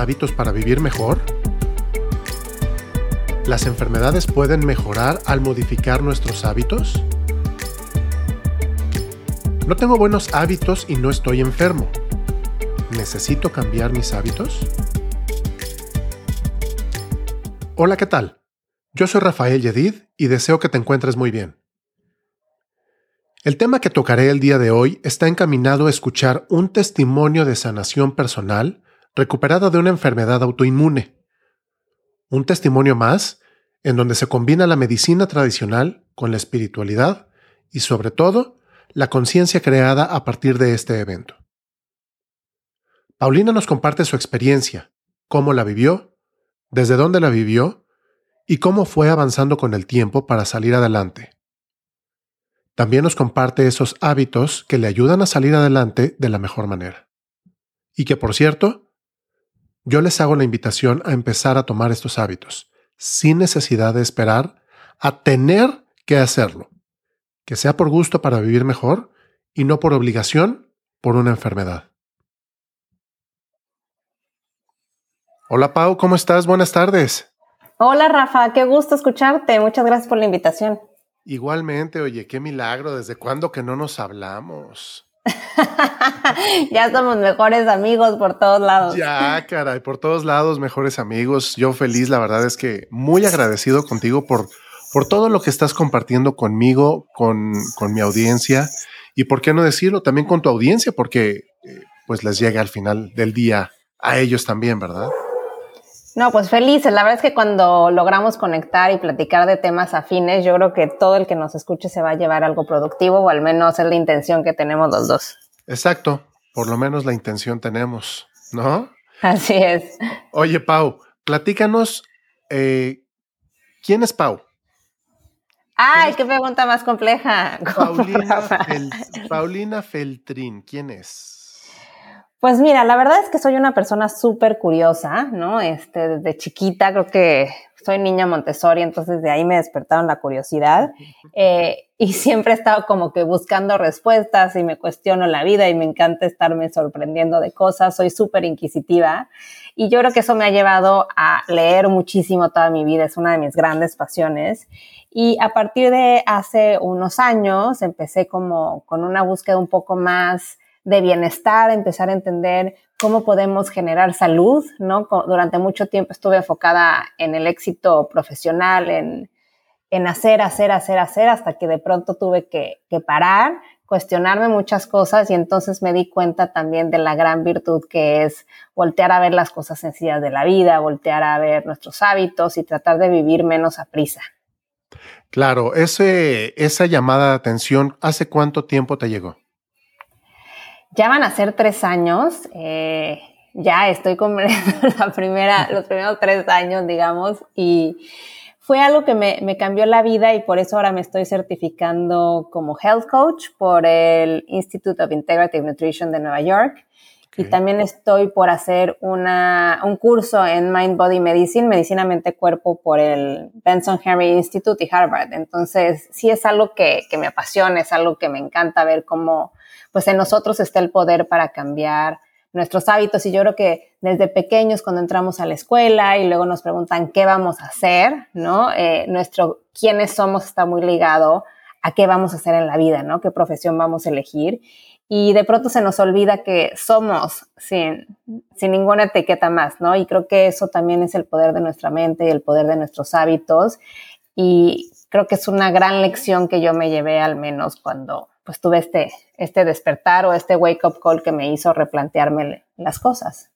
¿Existen hábitos para vivir mejor? ¿Las enfermedades pueden mejorar al modificar nuestros hábitos? No tengo buenos hábitos y no estoy enfermo. ¿Necesito cambiar mis hábitos? Hola, ¿qué tal? Yo soy Rafael Yedid y deseo que te encuentres muy bien. El tema que tocaré el día de hoy está encaminado a escuchar un testimonio de sanación personal recuperada de una enfermedad autoinmune. Un testimonio más en donde se combina la medicina tradicional con la espiritualidad y sobre todo la conciencia creada a partir de este evento. Paulina nos comparte su experiencia, cómo la vivió, desde dónde la vivió y cómo fue avanzando con el tiempo para salir adelante. También nos comparte esos hábitos que le ayudan a salir adelante de la mejor manera. Y que, por cierto, yo les hago la invitación a empezar a tomar estos hábitos, sin necesidad de esperar a tener que hacerlo, que sea por gusto para vivir mejor y no por obligación por una enfermedad. Hola Pau, ¿cómo estás? Buenas tardes. Hola Rafa, qué gusto escucharte. Muchas gracias por la invitación. Igualmente, oye, qué milagro, ¿desde cuándo que no nos hablamos? ya somos mejores amigos por todos lados. Ya, caray, por todos lados, mejores amigos. Yo feliz, la verdad es que muy agradecido contigo por, por todo lo que estás compartiendo conmigo, con, con mi audiencia y por qué no decirlo también con tu audiencia, porque eh, pues les llega al final del día a ellos también, ¿verdad? No, pues felices. La verdad es que cuando logramos conectar y platicar de temas afines, yo creo que todo el que nos escuche se va a llevar algo productivo o al menos es la intención que tenemos los dos. Exacto, por lo menos la intención tenemos, ¿no? Así es. Oye, Pau, platícanos, eh, ¿quién es Pau? Ay, qué pregunta más compleja. Paulina, Paulina Feltrín, ¿quién es? Pues mira, la verdad es que soy una persona súper curiosa, ¿no? Este, desde chiquita creo que soy niña Montessori, entonces de ahí me despertaron la curiosidad. Eh, y siempre he estado como que buscando respuestas y me cuestiono la vida y me encanta estarme sorprendiendo de cosas, soy súper inquisitiva y yo creo que eso me ha llevado a leer muchísimo toda mi vida, es una de mis grandes pasiones. Y a partir de hace unos años empecé como con una búsqueda un poco más de bienestar, empezar a entender cómo podemos generar salud, ¿no? Durante mucho tiempo estuve enfocada en el éxito profesional, en, en hacer, hacer, hacer, hacer, hasta que de pronto tuve que, que, parar, cuestionarme muchas cosas y entonces me di cuenta también de la gran virtud que es voltear a ver las cosas sencillas de la vida, voltear a ver nuestros hábitos y tratar de vivir menos a prisa. Claro, ese, esa llamada de atención, ¿hace cuánto tiempo te llegó? Ya van a ser tres años. Eh, ya estoy con la primera, los primeros tres años, digamos, y fue algo que me, me, cambió la vida y por eso ahora me estoy certificando como health coach por el Institute of Integrative Nutrition de Nueva York. Y también estoy por hacer una, un curso en Mind Body Medicine, Medicina Mente Cuerpo, por el Benson Henry Institute y Harvard. Entonces, sí es algo que, que me apasiona, es algo que me encanta ver cómo, pues en nosotros está el poder para cambiar nuestros hábitos. Y yo creo que desde pequeños, cuando entramos a la escuela y luego nos preguntan qué vamos a hacer, ¿no? Eh, nuestro quiénes somos está muy ligado a qué vamos a hacer en la vida, ¿no? Qué profesión vamos a elegir. Y de pronto se nos olvida que somos sin, sin ninguna etiqueta más, ¿no? Y creo que eso también es el poder de nuestra mente y el poder de nuestros hábitos. Y creo que es una gran lección que yo me llevé al menos cuando, pues tuve este, este despertar o este wake up call que me hizo replantearme las cosas.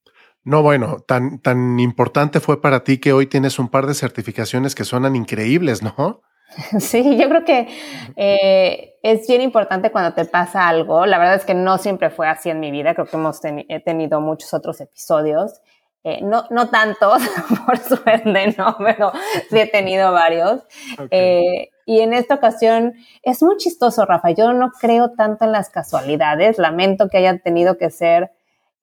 No, bueno, tan, tan importante fue para ti que hoy tienes un par de certificaciones que suenan increíbles, ¿no? Sí, yo creo que eh, es bien importante cuando te pasa algo. La verdad es que no siempre fue así en mi vida. Creo que hemos he tenido muchos otros episodios. Eh, no, no tantos, por suerte, no, pero sí he tenido varios. Eh, y en esta ocasión es muy chistoso, Rafa. Yo no creo tanto en las casualidades. Lamento que haya tenido que ser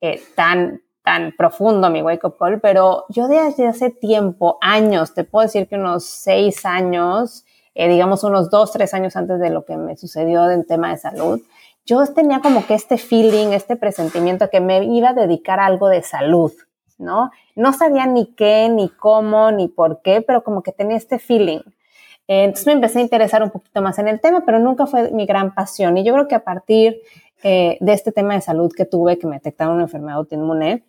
eh, tan, tan profundo mi wake up call, pero yo desde hace tiempo, años, te puedo decir que unos seis años, eh, digamos unos dos, tres años antes de lo que me sucedió en tema de salud, yo tenía como que este feeling, este presentimiento que me iba a dedicar a algo de salud, ¿no? No sabía ni qué, ni cómo, ni por qué, pero como que tenía este feeling. Entonces me empecé a interesar un poquito más en el tema, pero nunca fue mi gran pasión. Y yo creo que a partir eh, de este tema de salud que tuve, que me detectaron una enfermedad autoinmune,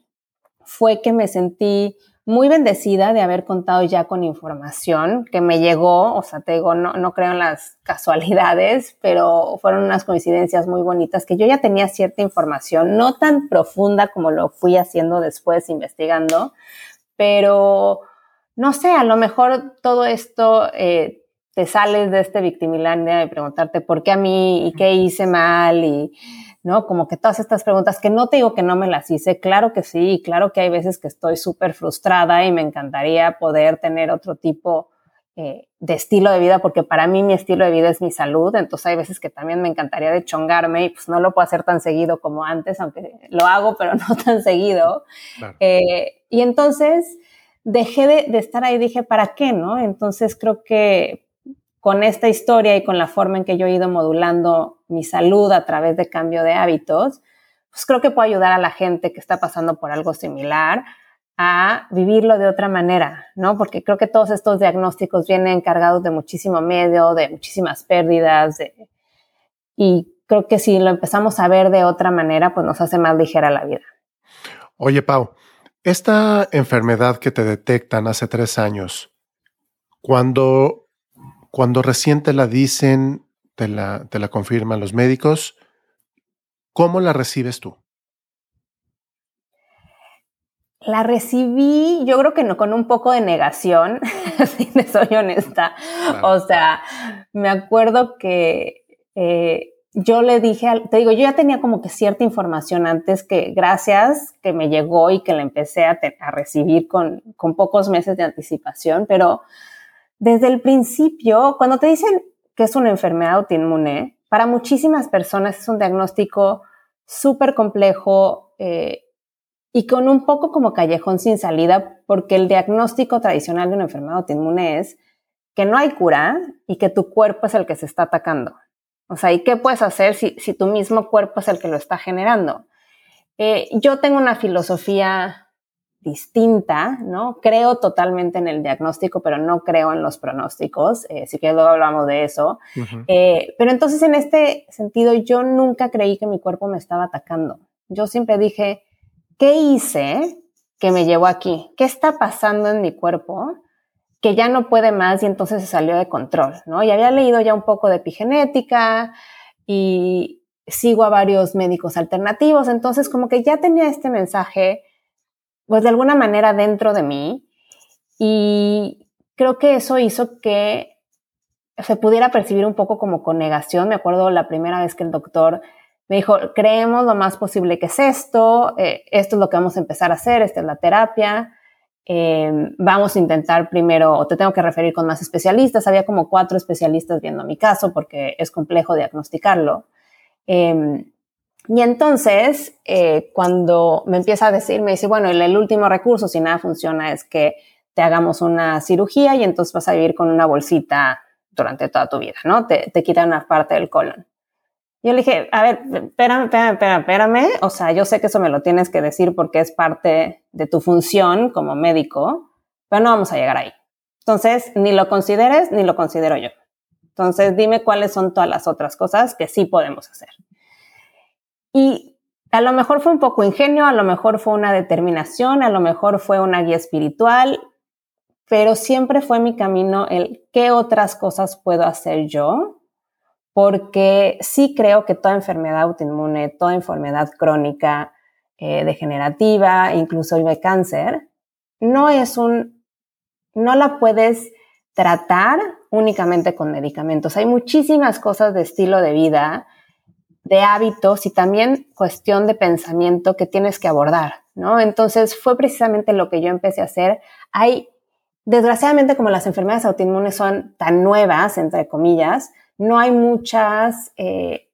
fue que me sentí muy bendecida de haber contado ya con información que me llegó, o sea, te digo, no, no creo en las casualidades, pero fueron unas coincidencias muy bonitas que yo ya tenía cierta información, no tan profunda como lo fui haciendo después investigando, pero no sé, a lo mejor todo esto eh, te sales de este victimilandia y preguntarte por qué a mí y qué hice mal y ¿no? Como que todas estas preguntas que no te digo que no me las hice, claro que sí, claro que hay veces que estoy súper frustrada y me encantaría poder tener otro tipo eh, de estilo de vida, porque para mí mi estilo de vida es mi salud, entonces hay veces que también me encantaría de chongarme y pues no lo puedo hacer tan seguido como antes, aunque lo hago, pero no tan seguido. Eh, y entonces dejé de, de estar ahí, dije, ¿para qué, no? Entonces creo que con esta historia y con la forma en que yo he ido modulando mi salud a través de cambio de hábitos, pues creo que puedo ayudar a la gente que está pasando por algo similar a vivirlo de otra manera, ¿no? Porque creo que todos estos diagnósticos vienen cargados de muchísimo miedo, de muchísimas pérdidas, y creo que si lo empezamos a ver de otra manera, pues nos hace más ligera la vida. Oye, Pau, esta enfermedad que te detectan hace tres años, cuando cuando recién te la dicen, te la, te la confirman los médicos, ¿cómo la recibes tú? La recibí, yo creo que no, con un poco de negación, si me soy honesta. O sea, me acuerdo que eh, yo le dije, te digo, yo ya tenía como que cierta información antes que gracias que me llegó y que la empecé a, a recibir con, con, pocos meses de anticipación, pero desde el principio, cuando te dicen que es una enfermedad autoinmune, para muchísimas personas es un diagnóstico súper complejo eh, y con un poco como callejón sin salida, porque el diagnóstico tradicional de una enfermedad autoinmune es que no hay cura y que tu cuerpo es el que se está atacando. O sea, ¿y qué puedes hacer si, si tu mismo cuerpo es el que lo está generando? Eh, yo tengo una filosofía distinta, ¿no? Creo totalmente en el diagnóstico, pero no creo en los pronósticos, eh, sí que luego hablamos de eso. Eh, pero entonces en este sentido yo nunca creí que mi cuerpo me estaba atacando. Yo siempre dije, ¿qué hice que me llevó aquí? ¿Qué está pasando en mi cuerpo que ya no puede más y entonces se salió de control, ¿no? Y había leído ya un poco de epigenética y sigo a varios médicos alternativos, entonces como que ya tenía este mensaje pues de alguna manera dentro de mí y creo que eso hizo que se pudiera percibir un poco como con negación. Me acuerdo la primera vez que el doctor me dijo, creemos lo más posible que es esto, eh, esto es lo que vamos a empezar a hacer, esta es la terapia, em, vamos a intentar primero, o te tengo que referir con más especialistas, había como cuatro especialistas viendo mi caso porque es complejo diagnosticarlo. Em, y entonces, eh, cuando me empieza a decir, me dice, bueno, el, último recurso, si nada funciona, es que te hagamos una cirugía y entonces vas a vivir con una bolsita durante toda tu vida, ¿no? Te, te quitan una parte del colon. Yo le dije, a ver, espérame, espérame, espérame, espérame. O sea, yo sé que eso me lo tienes que decir porque es parte de tu función como médico, pero no vamos a llegar ahí. Entonces, ni lo consideres, ni lo considero yo. Entonces, dime cuáles son todas las otras cosas que sí podemos hacer. Y a lo mejor fue un poco ingenio, a lo mejor fue una determinación, a lo mejor fue una guía espiritual, pero siempre fue mi camino el qué otras cosas puedo hacer yo, porque sí creo que toda enfermedad autoinmune, toda enfermedad crónica, eh, degenerativa, incluso de cáncer, no es un, no la puedes tratar únicamente con medicamentos. Hay muchísimas cosas de estilo de vida, de hábitos y también cuestión de pensamiento que tienes que abordar, ¿no? Entonces fue precisamente lo que yo empecé a hacer. Hay, desgraciadamente, como las enfermedades autoinmunes son tan nuevas, entre comillas, no hay muchas, eh,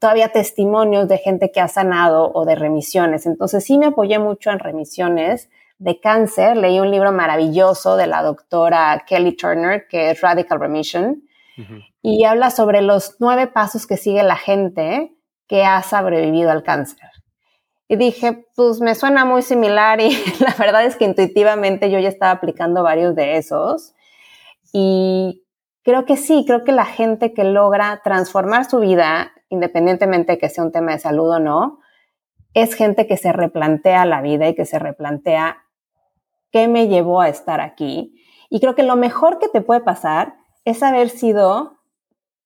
todavía testimonios de gente que ha sanado o de remisiones. Entonces sí me apoyé mucho en remisiones de cáncer. Leí un libro maravilloso de la doctora Kelly Turner, que es Radical Remission, y habla sobre los nueve pasos que sigue la gente que ha sobrevivido al cáncer. Y dije, pues me suena muy similar y la verdad es que intuitivamente yo ya estaba aplicando varios de esos. Y creo que sí, creo que la gente que logra transformar su vida, independientemente de que sea un tema de salud o no, es gente que se replantea la vida y que se replantea qué me llevó a estar aquí. Y creo que lo mejor que te puede pasar es haber sido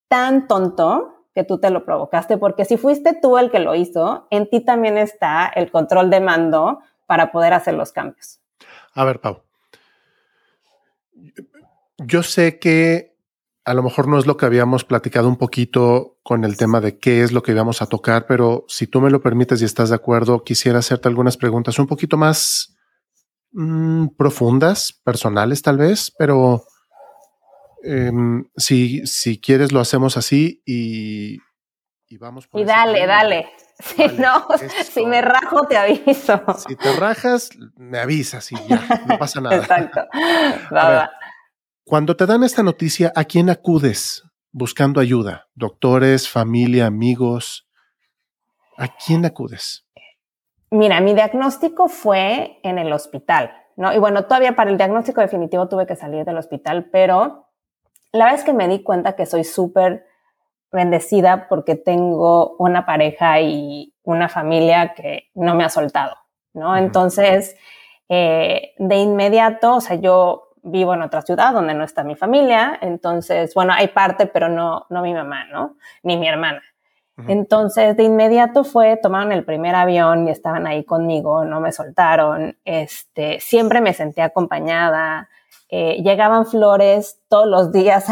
tan tonto que tú te lo provocaste, porque si fuiste tú el que lo hizo, en ti también está el control de mando para poder hacer los cambios. A ver, Pau. Yo sé que a lo mejor no es lo que habíamos platicado un poquito con el tema de qué es lo que íbamos a tocar, pero si tú me lo permites y estás de acuerdo, quisiera hacerte algunas preguntas un poquito más mm, profundas, personales tal vez, pero Em, si, si quieres, lo hacemos así y, y vamos por Y dale, dale. Si no, si me rajo, te aviso. Si te rajas, me avisas y ya, no pasa nada. Exacto. cuando te dan esta noticia, ¿a quién acudes buscando ayuda? ¿Doctores, familia, amigos? ¿A quién acudes? Mira, mi diagnóstico fue en el hospital, ¿no? Y bueno, todavía para el diagnóstico definitivo tuve que salir del hospital, pero la verdad es que me di cuenta que soy súper bendecida porque tengo una pareja y una familia que no me ha soltado, ¿no? Entonces, eh, de inmediato, o sea, yo vivo en otra ciudad donde no está mi familia, entonces, bueno, hay parte, pero no, no mi mamá, ¿no? Ni mi hermana. Entonces, de inmediato fue, tomaron el primer avión y estaban ahí conmigo, no me soltaron, este, siempre me sentí acompañada, eh, llegaban flores todos los días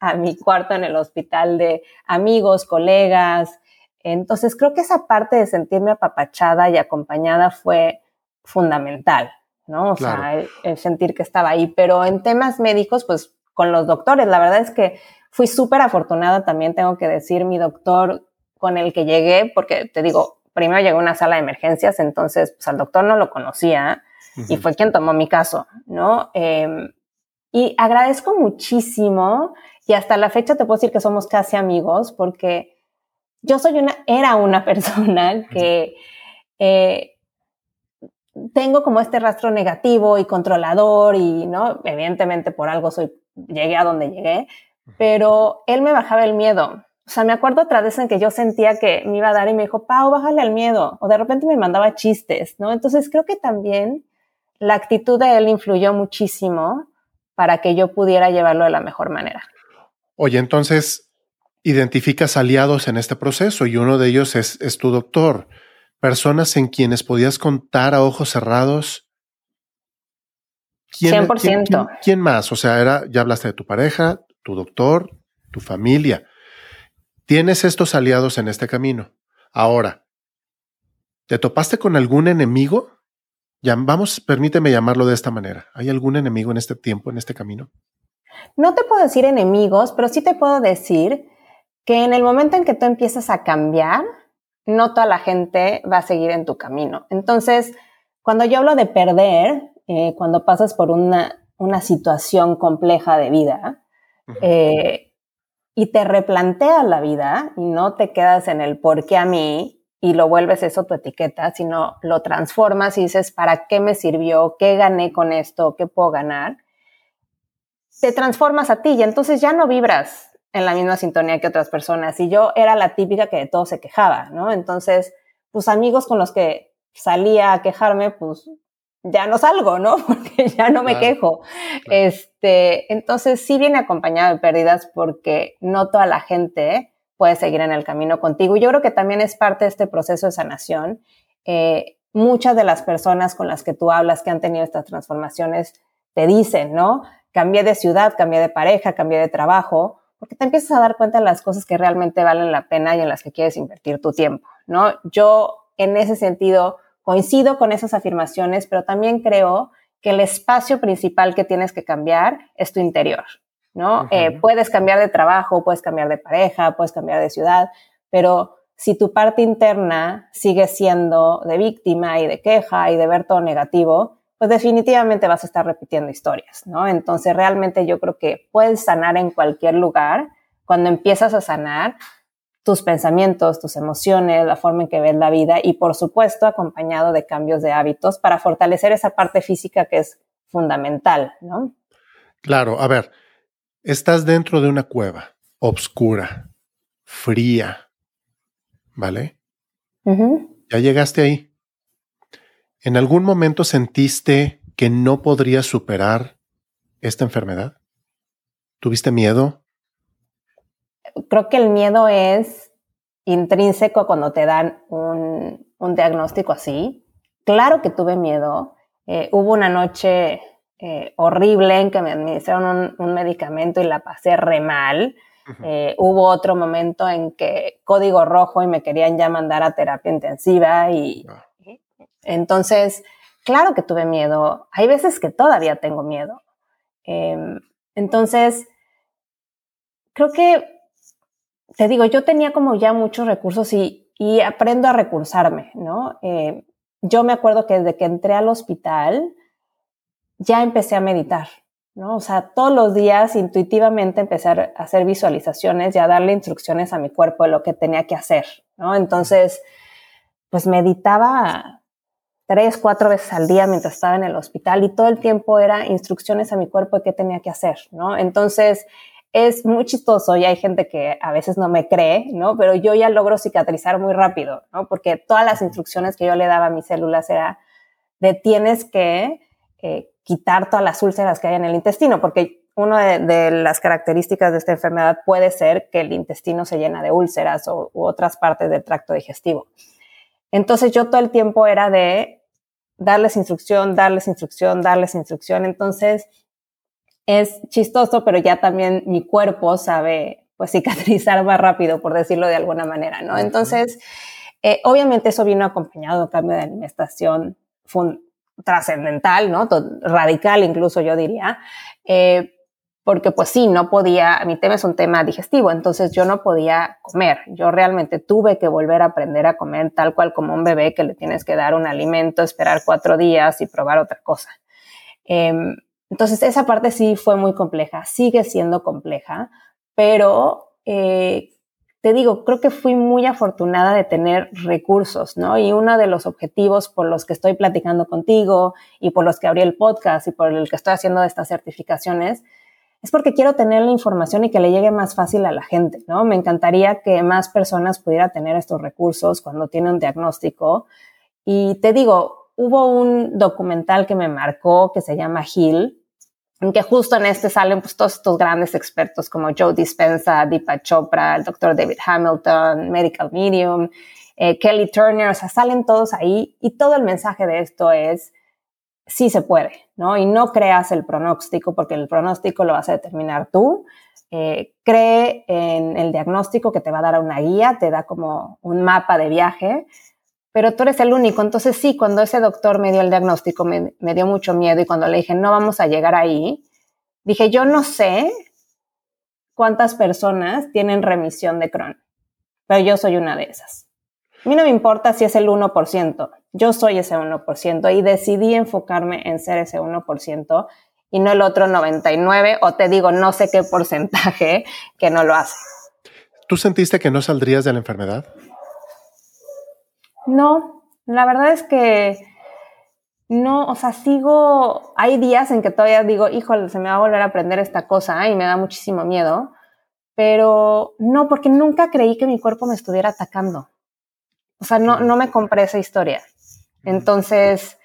a, mi cuarto en el hospital de amigos, colegas. Entonces creo que esa parte de sentirme apapachada y acompañada fue fundamental, ¿no? O sea, el, sentir que estaba ahí. Pero en temas médicos, pues con los doctores, la verdad es que fui súper afortunada también, tengo que decir, mi doctor con el que llegué, porque te digo, primero llegué a una sala de emergencias, entonces pues al doctor no lo conocía y fue quien tomó mi caso, ¿no? Em, y agradezco muchísimo y hasta la fecha te puedo decir que somos casi amigos porque yo soy una, era una persona que eh, tengo como este rastro negativo y controlador y, ¿no? Evidentemente por algo soy, llegué a donde llegué, pero él me bajaba el miedo. O sea, me acuerdo otra vez en que yo sentía que me iba a dar y me dijo, Pau, bájale el miedo. O de repente me mandaba chistes, ¿no? Entonces creo que también la actitud de él influyó muchísimo para que yo pudiera llevarlo de la mejor manera. Oye, entonces identificas aliados en este proceso y uno de ellos es, tu doctor, personas en quienes podías contar a ojos cerrados. ¿Quién, 100%. ¿quién, más? O sea, era, ya hablaste de tu pareja, tu doctor, tu familia. Tienes estos aliados en este camino. Ahora, ¿te topaste con algún enemigo? Vamos, permíteme llamarlo de esta manera. ¿Hay algún enemigo en este tiempo, en este camino? No te puedo decir enemigos, pero sí te puedo decir que en el momento en que tú empiezas a cambiar, no toda la gente va a seguir en tu camino. Entonces, cuando yo hablo de perder, eh, cuando pasas por una, situación compleja de vida eh, y te replanteas la vida y no te quedas en el por qué a mí, y lo vuelves eso tu etiqueta, sino lo transformas y dices, ¿para qué me sirvió? ¿Qué gané con esto? ¿Qué puedo ganar? Te transformas a ti y entonces ya no vibras en la misma sintonía que otras personas. Y yo era la típica que de todo se quejaba, ¿no? Entonces, pues amigos con los que salía a quejarme, pues ya no salgo, ¿no? Porque ya no me quejo. Este, entonces sí viene acompañado de pérdidas porque no toda la gente puedes seguir en el camino contigo. Y yo creo que también es parte de este proceso de sanación. Eh, muchas de las personas con las que tú hablas que han tenido estas transformaciones te dicen, ¿no? Cambié de ciudad, cambié de pareja, cambié de trabajo, porque te empiezas a dar cuenta de las cosas que realmente valen la pena y en las que quieres invertir tu tiempo, ¿no? Yo en ese sentido coincido con esas afirmaciones, pero también creo que el espacio principal que tienes que cambiar es tu interior, ¿no? Eh, puedes cambiar de trabajo, puedes cambiar de pareja, puedes cambiar de ciudad, pero si tu parte interna sigue siendo de víctima y de queja y de ver todo negativo, pues definitivamente vas a estar repitiendo historias, ¿no? Entonces realmente yo creo que puedes sanar en cualquier lugar. Cuando empiezas a sanar, tus pensamientos, tus emociones, la forma en que ves la vida y por supuesto acompañado de cambios de hábitos para fortalecer esa parte física que es fundamental, ¿no? Claro, a ver, estás dentro de una cueva obscura, fría, ¿vale? Ya llegaste ahí. ¿En algún momento sentiste que no podrías superar esta enfermedad? ¿Tuviste miedo? Creo que el miedo es intrínseco cuando te dan un, diagnóstico así. Claro que tuve miedo. Eh, hubo una noche eh, horrible en que me administraron un, medicamento y la pasé re mal. Eh, hubo otro momento en que código rojo y me querían ya mandar a terapia intensiva y ah. entonces, claro que tuve miedo. Hay veces que todavía tengo miedo. Em, entonces, creo que, te digo, yo tenía como ya muchos recursos y, aprendo a recursarme, ¿no? Eh, yo me acuerdo que desde que entré al hospital, ya empecé a meditar, ¿no? O sea, todos los días intuitivamente empecé a hacer visualizaciones y a darle instrucciones a mi cuerpo de lo que tenía que hacer, ¿no? Entonces, pues meditaba tres, cuatro veces al día mientras estaba en el hospital y todo el tiempo era instrucciones a mi cuerpo de qué tenía que hacer, ¿no? Entonces, es muy chistoso y hay gente que a veces no me cree, ¿no? Pero yo ya logro cicatrizar muy rápido, ¿no? Porque todas las instrucciones que yo le daba a mis células era de tienes que eh, quitar todas las úlceras que hay en el intestino, porque una de, las características de esta enfermedad puede ser que el intestino se llena de úlceras o, u otras partes del tracto digestivo. Entonces yo todo el tiempo era de darles instrucción, darles instrucción, darles instrucción. Entonces es chistoso, pero ya también mi cuerpo sabe pues cicatrizar más rápido, por decirlo de alguna manera, ¿no? Entonces, eh, obviamente eso vino acompañado de un cambio de alimentación trascendental, ¿no? Radical incluso yo diría, eh, porque pues sí, no podía, mi tema es un tema digestivo, entonces yo no podía comer, yo realmente tuve que volver a aprender a comer tal cual como un bebé que le tienes que dar un alimento, esperar cuatro días y probar otra cosa. Em, entonces esa parte sí fue muy compleja, sigue siendo compleja, pero eh, te digo, creo que fui muy afortunada de tener recursos, ¿no? Y uno de los objetivos por los que estoy platicando contigo y por los que abrí el podcast y por el que estoy haciendo estas certificaciones es porque quiero tener la información y que le llegue más fácil a la gente, ¿no? Me encantaría que más personas pudieran tener estos recursos cuando tienen un diagnóstico. Y te digo, hubo un documental que me marcó que se llama en que justo en este salen pues, todos estos grandes expertos como Joe Dispenza, Deepak Chopra, el doctor David Hamilton, Medical Medium, eh, Kelly Turner, o sea, salen todos ahí y todo el mensaje de esto es, sí se puede, ¿no? Y no creas el pronóstico porque el pronóstico lo vas a determinar tú. Eh, cree en el diagnóstico que te va a dar una guía, te da como un mapa de viaje, pero tú eres el único. Entonces sí, cuando ese doctor me dio el diagnóstico me, dio mucho miedo y cuando le dije, no vamos a llegar ahí, dije, yo no sé cuántas personas tienen remisión de Crohn, pero yo soy una de esas. A mí no me importa si es el 1%, yo soy ese 1% y decidí enfocarme en ser ese 1% y no el otro 99 o te digo no sé qué porcentaje que no lo hace. ¿Tú sentiste que no saldrías de la enfermedad? No, la verdad es que no, o sea, sigo, hay días en que todavía digo, híjole, se me va a volver a aprender esta cosa y me da muchísimo miedo, pero no, porque nunca creí que mi cuerpo me estuviera atacando. O sea, no, no me compré esa historia. Entonces,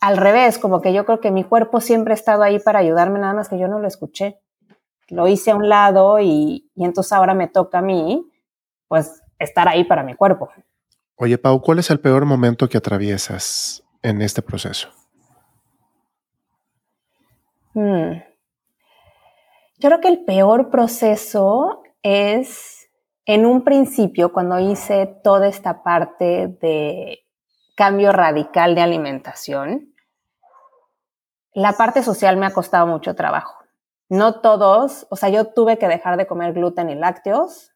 al revés, como que yo creo que mi cuerpo siempre ha estado ahí para ayudarme, nada más que yo no lo escuché. Lo hice a un lado y, y entonces ahora me toca a mí, pues, estar ahí para mi cuerpo. Oye, Pau, ¿cuál es el peor momento que atraviesas en este proceso? Hmm. Yo creo que el peor proceso es en un principio cuando hice toda esta parte de cambio radical de alimentación. La parte social me ha costado mucho trabajo. No todos, o sea, yo tuve que dejar de comer gluten y lácteos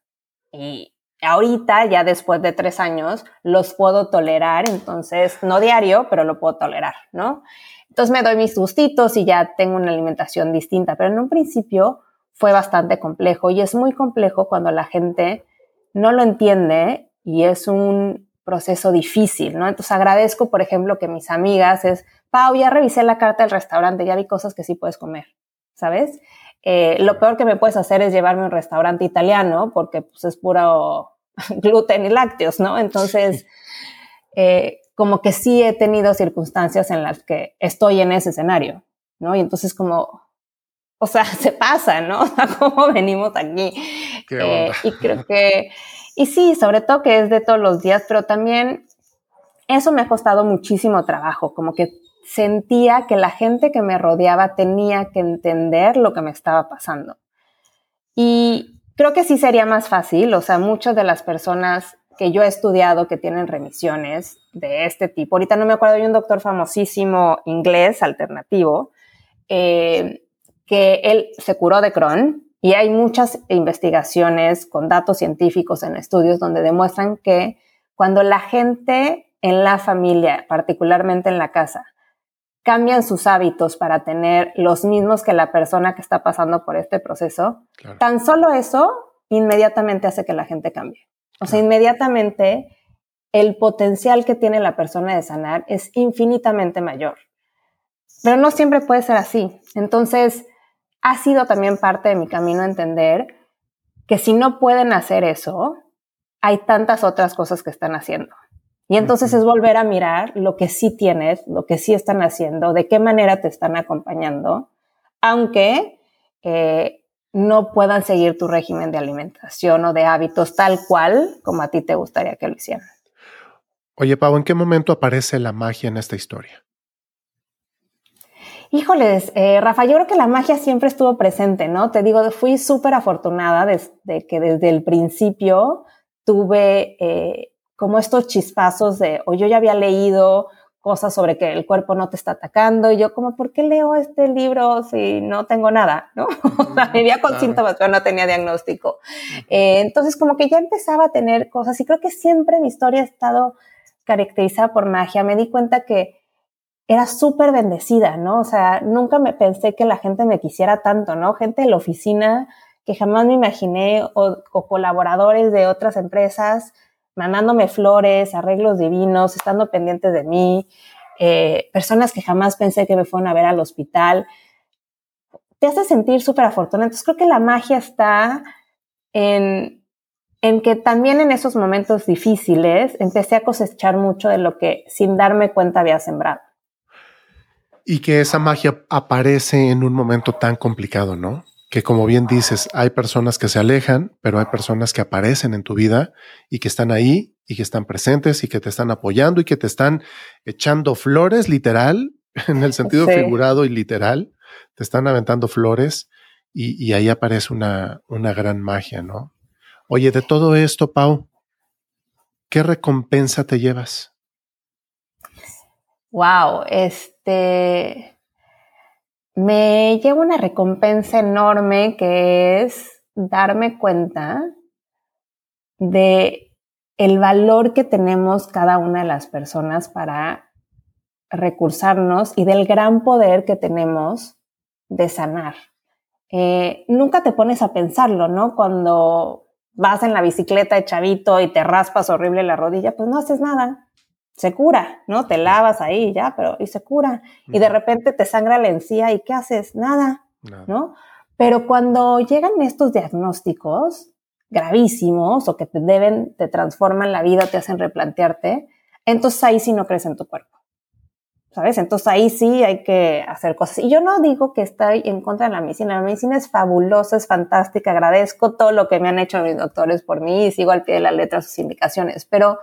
y ahorita, ya después de tres años, los puedo tolerar, entonces, no diario, pero lo puedo tolerar, ¿no? Entonces me doy mis gustitos y ya tengo una alimentación distinta, pero en un principio fue bastante complejo y es muy complejo cuando la gente no lo entiende y es un proceso difícil, ¿no? Entonces agradezco, por ejemplo, que mis amigas es, Pau, ya revisé la carta del restaurante, ya vi cosas que sí puedes comer, ¿sabes? Eh, lo peor que me puedes hacer es llevarme a un restaurante italiano porque pues, es puro gluten y lácteos, ¿no? Entonces, eh, como que sí he tenido circunstancias en las que estoy en ese escenario, ¿no? Y entonces como, o sea, se pasa, ¿no? O sea, ¿cómo venimos aquí? Eh, y creo que, y sí, sobre todo que es de todos los días, pero también eso me ha costado muchísimo trabajo, como que sentía que la gente que me rodeaba tenía que entender lo que me estaba pasando. Y creo que sí sería más fácil, o sea, muchas de las personas que yo he estudiado que tienen remisiones de este tipo, ahorita no me acuerdo, hay un doctor famosísimo inglés alternativo, eh, que él se curó de Crohn y hay muchas investigaciones con datos científicos en estudios donde demuestran que cuando la gente en la familia, particularmente en la casa, cambian sus hábitos para tener los mismos que la persona que está pasando por este proceso, tan solo eso inmediatamente hace que la gente cambie. O sea, inmediatamente el potencial que tiene la persona de sanar es infinitamente mayor. Pero no siempre puede ser así. Entonces, ha sido también parte de mi camino entender que si no pueden hacer eso, hay tantas otras cosas que están haciendo. Y entonces es volver a mirar lo que sí tienes, lo que sí están haciendo, de qué manera te están acompañando, aunque eh, no puedan seguir tu régimen de alimentación o de hábitos tal cual como a ti te gustaría que lo hicieran. Oye, Pau, ¿en qué momento aparece la magia en esta historia? Híjoles, eh, Rafa, yo creo que la magia siempre estuvo presente, ¿no? Te digo, fui súper afortunada de, que desde el principio tuve eh, como estos chispazos de, o yo ya había leído cosas sobre que el cuerpo no te está atacando, y yo como, ¿por qué leo este libro si no tengo nada? ¿no? o sea, vivía con síntomas, pero no tenía diagnóstico. Eh, entonces, como que ya empezaba a tener cosas, y creo que siempre mi historia ha estado caracterizada por magia. Me di cuenta que era súper bendecida, ¿no? O sea, nunca me pensé que la gente me quisiera tanto, ¿no? Gente de la oficina que jamás me imaginé, o colaboradores de otras empresas, mandándome flores, arreglos divinos, estando pendientes de mí, eh, personas que jamás pensé que me fueron a ver al hospital. Te hace sentir súper afortunada. Entonces creo que la magia está en, en que también en esos momentos difíciles empecé a cosechar mucho de lo que sin darme cuenta había sembrado. Y que esa magia aparece en un momento tan complicado, ¿no? Que como bien dices, hay personas que se alejan, pero hay personas que aparecen en tu vida y que están ahí y que están presentes y que te están apoyando y que te están echando flores, literal, en el sentido figurado y literal, te están aventando flores y, ahí aparece una, una gran magia, ¿no? Oye, de todo esto, Pau, ¿qué recompensa te llevas? Wow, este, me lleva una recompensa enorme que es darme cuenta de el valor que tenemos cada una de las personas para recursarnos y del gran poder que tenemos de sanar. Eh, nunca te pones a pensarlo, ¿no? Cuando vas en la bicicleta de chavito y te raspas horrible la rodilla, pues no haces nada se cura, ¿no? Te lavas ahí ya, pero y se cura. Y de repente te sangra la encía y ¿qué haces? Nada, ¿no? Pero cuando llegan estos diagnósticos gravísimos o que te deben, te transforman la vida, te hacen replantearte, entonces ahí sí no crees en tu cuerpo. ¿Sabes? Entonces ahí sí hay que hacer cosas. Y yo no digo que estoy en contra de la medicina. La medicina es fabulosa, es fantástica. Agradezco todo lo que me han hecho mis doctores por mí y sigo al pie de la letra sus indicaciones. Pero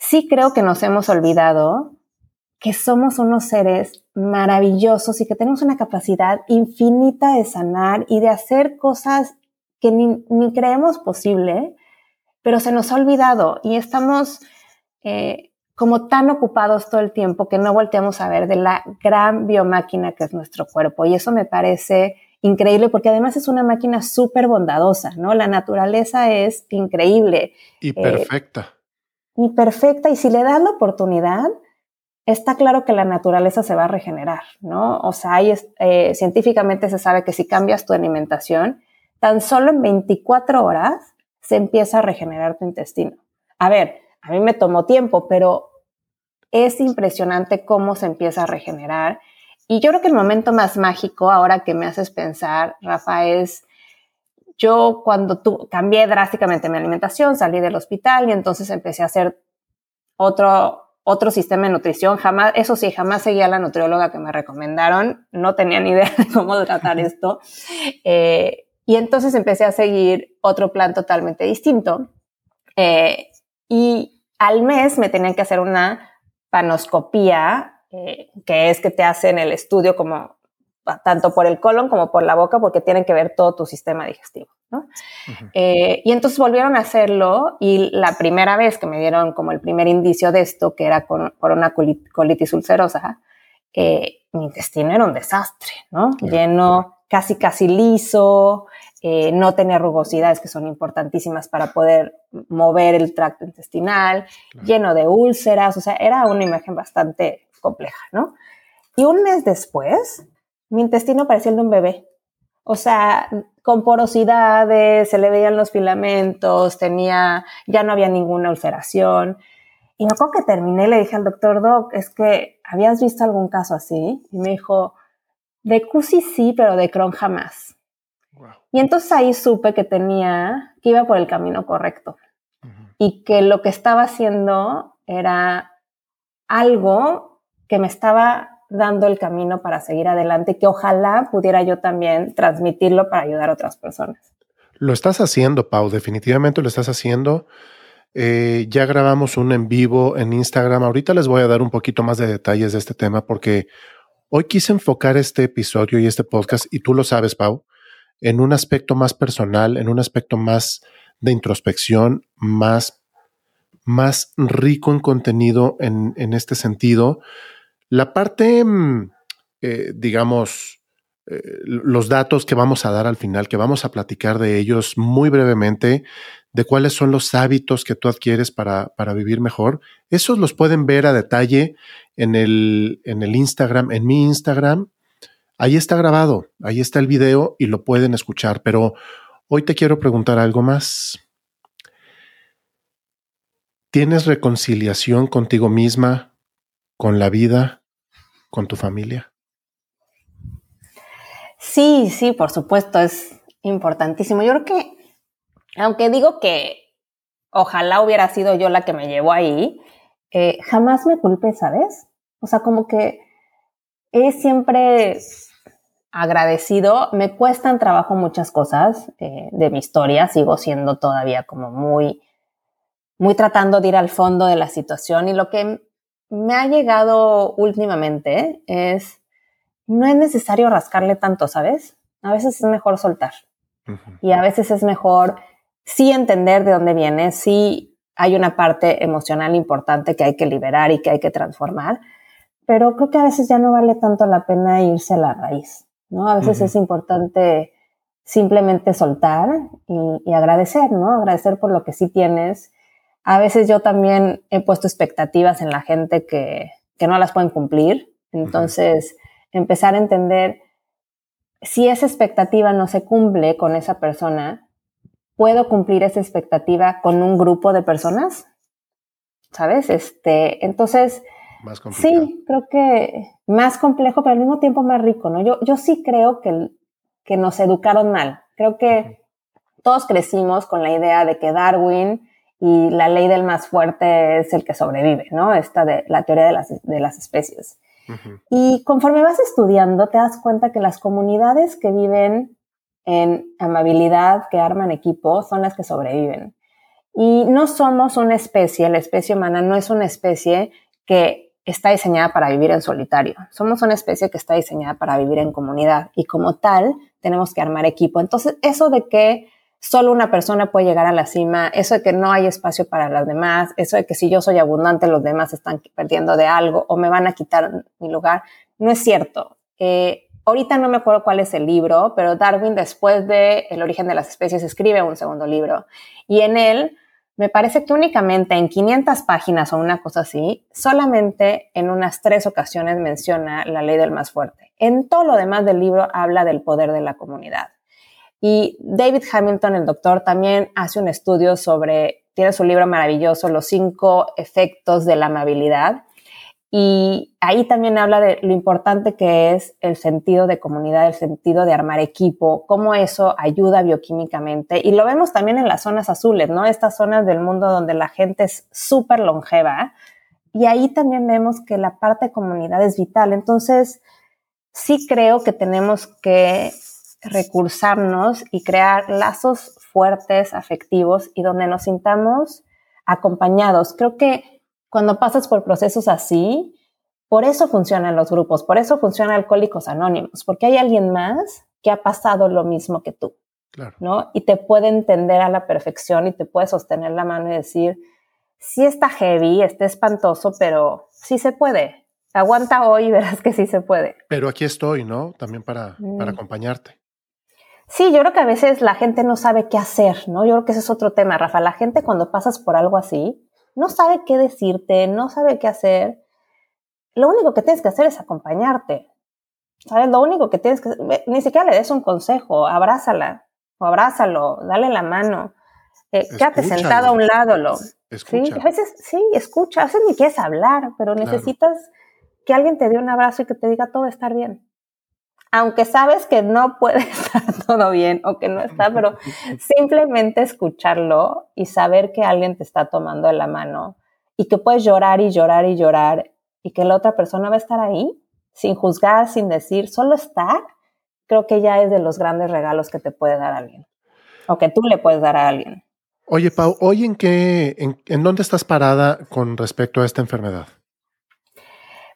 sí creo que nos hemos olvidado que somos unos seres maravillosos y que tenemos una capacidad infinita de sanar y de hacer cosas que ni, creemos posible, pero se nos ha olvidado y estamos eh, como tan ocupados todo el tiempo que no volteamos a ver de la gran biomáquina que es nuestro cuerpo. Y eso me parece increíble porque además es una máquina súper bondadosa, ¿no? La naturaleza es increíble. Y perfecta y perfecta y si le das la oportunidad, está claro que la naturaleza se va a regenerar, ¿no? O sea, eh, científicamente se sabe que si cambias tu alimentación, tan solo en 24 horas se empieza a regenerar tu intestino. A ver, a mí me tomó tiempo, pero es impresionante cómo se empieza a regenerar. Y yo creo que el momento más mágico, ahora que me haces pensar, Rafa, es yo cuando tu, cambié drásticamente mi alimentación, salí del hospital y entonces empecé a hacer otro, otro sistema de nutrición. Jamás, eso sí, jamás seguía a la nutrióloga que me recomendaron. No tenía ni idea de cómo tratar esto. Eh, y entonces empecé a seguir otro plan totalmente distinto. Eh, y al mes me tenían que hacer una panoscopía, eh, que es que te hacen el estudio como tanto por el colon como por la boca, porque tienen que ver todo tu sistema digestivo. Eh, y entonces volvieron a hacerlo y la primera vez que me dieron como el primer indicio de esto, que era con, por una colitis ulcerosa, eh, mi intestino era un desastre, ¿no? Lleno, casi casi liso, eh, no tenía rugosidades que son importantísimas para poder mover el tracto intestinal, lleno de úlceras, o sea, era una imagen bastante compleja, ¿no? Y un mes después, mi intestino parecía el de un bebé. O sea, con porosidades, se le veían los filamentos, tenía, ya no había ninguna ulceración. Y me acuerdo que terminé le dije al doctor, Doc, es que, ¿habías visto algún caso así? Y me dijo, de CUSI sí, pero de Crohn jamás. Y entonces ahí supe que tenía, que iba por el camino correcto y que lo que estaba haciendo era algo que me estaba dando el camino para seguir adelante, que ojalá pudiera yo también transmitirlo para ayudar a otras personas. Lo estás haciendo, Pau, definitivamente lo estás haciendo. Eh, ya grabamos un en vivo en Instagram. Ahorita les voy a dar un poquito más de detalles de este tema porque hoy quise enfocar este episodio y este podcast, y tú lo sabes, Pau, en un aspecto más personal, en un aspecto más de introspección, más, más rico en contenido en, en este sentido. La parte, mm, eh, digamos, eh, los datos que vamos a dar al final, que vamos a platicar de ellos muy brevemente, de cuáles son los hábitos que tú adquieres para, para vivir mejor, esos los pueden ver a detalle en el, en el Instagram, en mi Instagram, Ahí está grabado, ahí está el video y lo pueden escuchar, pero hoy te quiero preguntar algo más. ¿Tienes reconciliación contigo misma, con la vida, con tu familia? Sí, sí, por supuesto, es importantísimo. Yo creo que, aunque digo que ojalá hubiera sido yo la que me llevó ahí, eh, jamás me culpé, ¿sabes? O sea, como que es siempre agradecido. Me cuestan trabajo muchas cosas eh, de mi historia. Sigo siendo todavía como muy, muy tratando de ir al fondo de la situación. Y lo que me ha llegado últimamente es, no es necesario rascarle tanto, ¿sabes? A veces es mejor soltar. Y a veces es mejor sí entender de dónde viene, sí hay una parte emocional importante que hay que liberar y que hay que transformar, pero creo que a veces ya no vale tanto la pena irse a la raíz. ¿no? A veces es importante simplemente soltar y, agradecer, ¿no? Agradecer por lo que sí tienes. A veces yo también he puesto expectativas en la gente que, que no las pueden cumplir. Entonces, empezar a entender si esa expectativa no se cumple con esa persona, ¿puedo cumplir esa expectativa con un grupo de personas? ¿Sabes? Este, entonces, más Sí, creo que más complejo, pero al mismo tiempo más rico, ¿no? Yo, yo sí creo que, que nos educaron mal. Creo que todos crecimos con la idea de que Darwin y la ley del más fuerte es el que sobrevive, ¿no? Esta de la teoría de las, de las especies. Y conforme vas estudiando, te das cuenta que las comunidades que viven en amabilidad, que arman equipo, son las que sobreviven. Y no somos una especie, la especie humana no es una especie que está diseñada para vivir en solitario. Somos una especie que está diseñada para vivir en comunidad y como tal tenemos que armar equipo. Entonces, eso de que solo una persona puede llegar a la cima, eso de que no hay espacio para las demás, eso de que si yo soy abundante los demás están perdiendo de algo o me van a quitar mi lugar, no es cierto. Eh, ahorita no me acuerdo cuál es el libro, pero Darwin después de El origen de las especies escribe un segundo libro y en él me parece que únicamente en 500 páginas o una cosa así, solamente en unas tres ocasiones menciona la ley del más fuerte. En todo lo demás del libro habla del poder de la comunidad. Y David Hamilton, el doctor, también hace un estudio sobre, tiene su libro maravilloso, Los cinco efectos de la amabilidad. Y ahí también habla de lo importante que es el sentido de comunidad, el sentido de armar equipo, cómo eso ayuda bioquímicamente. Y lo vemos también en las zonas azules, ¿no? Estas zonas del mundo donde la gente es súper longeva. Y ahí también vemos que la parte de comunidad es vital. Entonces, sí creo que tenemos que recursarnos y crear lazos fuertes, afectivos y donde nos sintamos acompañados. Creo que cuando pasas por procesos así, por eso funcionan los grupos, por eso funcionan Alcohólicos Anónimos, porque hay alguien más que ha pasado lo mismo que tú, claro. ¿no? Y te puede entender a la perfección y te puede sostener la mano y decir, sí está heavy, está espantoso, pero sí se puede. Aguanta hoy y verás que sí se puede. Pero aquí estoy, ¿no? También para, para mm. acompañarte. Sí, yo creo que a veces la gente no sabe qué hacer, ¿no? Yo creo que ese es otro tema, Rafa. La gente cuando pasas por algo así, no sabe qué decirte, no sabe qué hacer. Lo único que tienes que hacer es acompañarte. ¿Sabes? Lo único que tienes que ni siquiera le des un consejo, abrázala o abrázalo, dale la mano. Eh, quédate sentado a un lado. Lo, ¿sí? A veces sí, escucha, a veces ni quieres hablar, pero necesitas que alguien te dé un abrazo y que te diga todo va a estar bien aunque sabes que no puede estar todo bien o que no está, pero simplemente escucharlo y saber que alguien te está tomando de la mano y que puedes llorar y llorar y llorar y que la otra persona va a estar ahí sin juzgar, sin decir, solo estar, creo que ya es de los grandes regalos que te puede dar alguien o que tú le puedes dar a alguien. Oye, Pau, ¿hoy en qué, en, en dónde estás parada con respecto a esta enfermedad?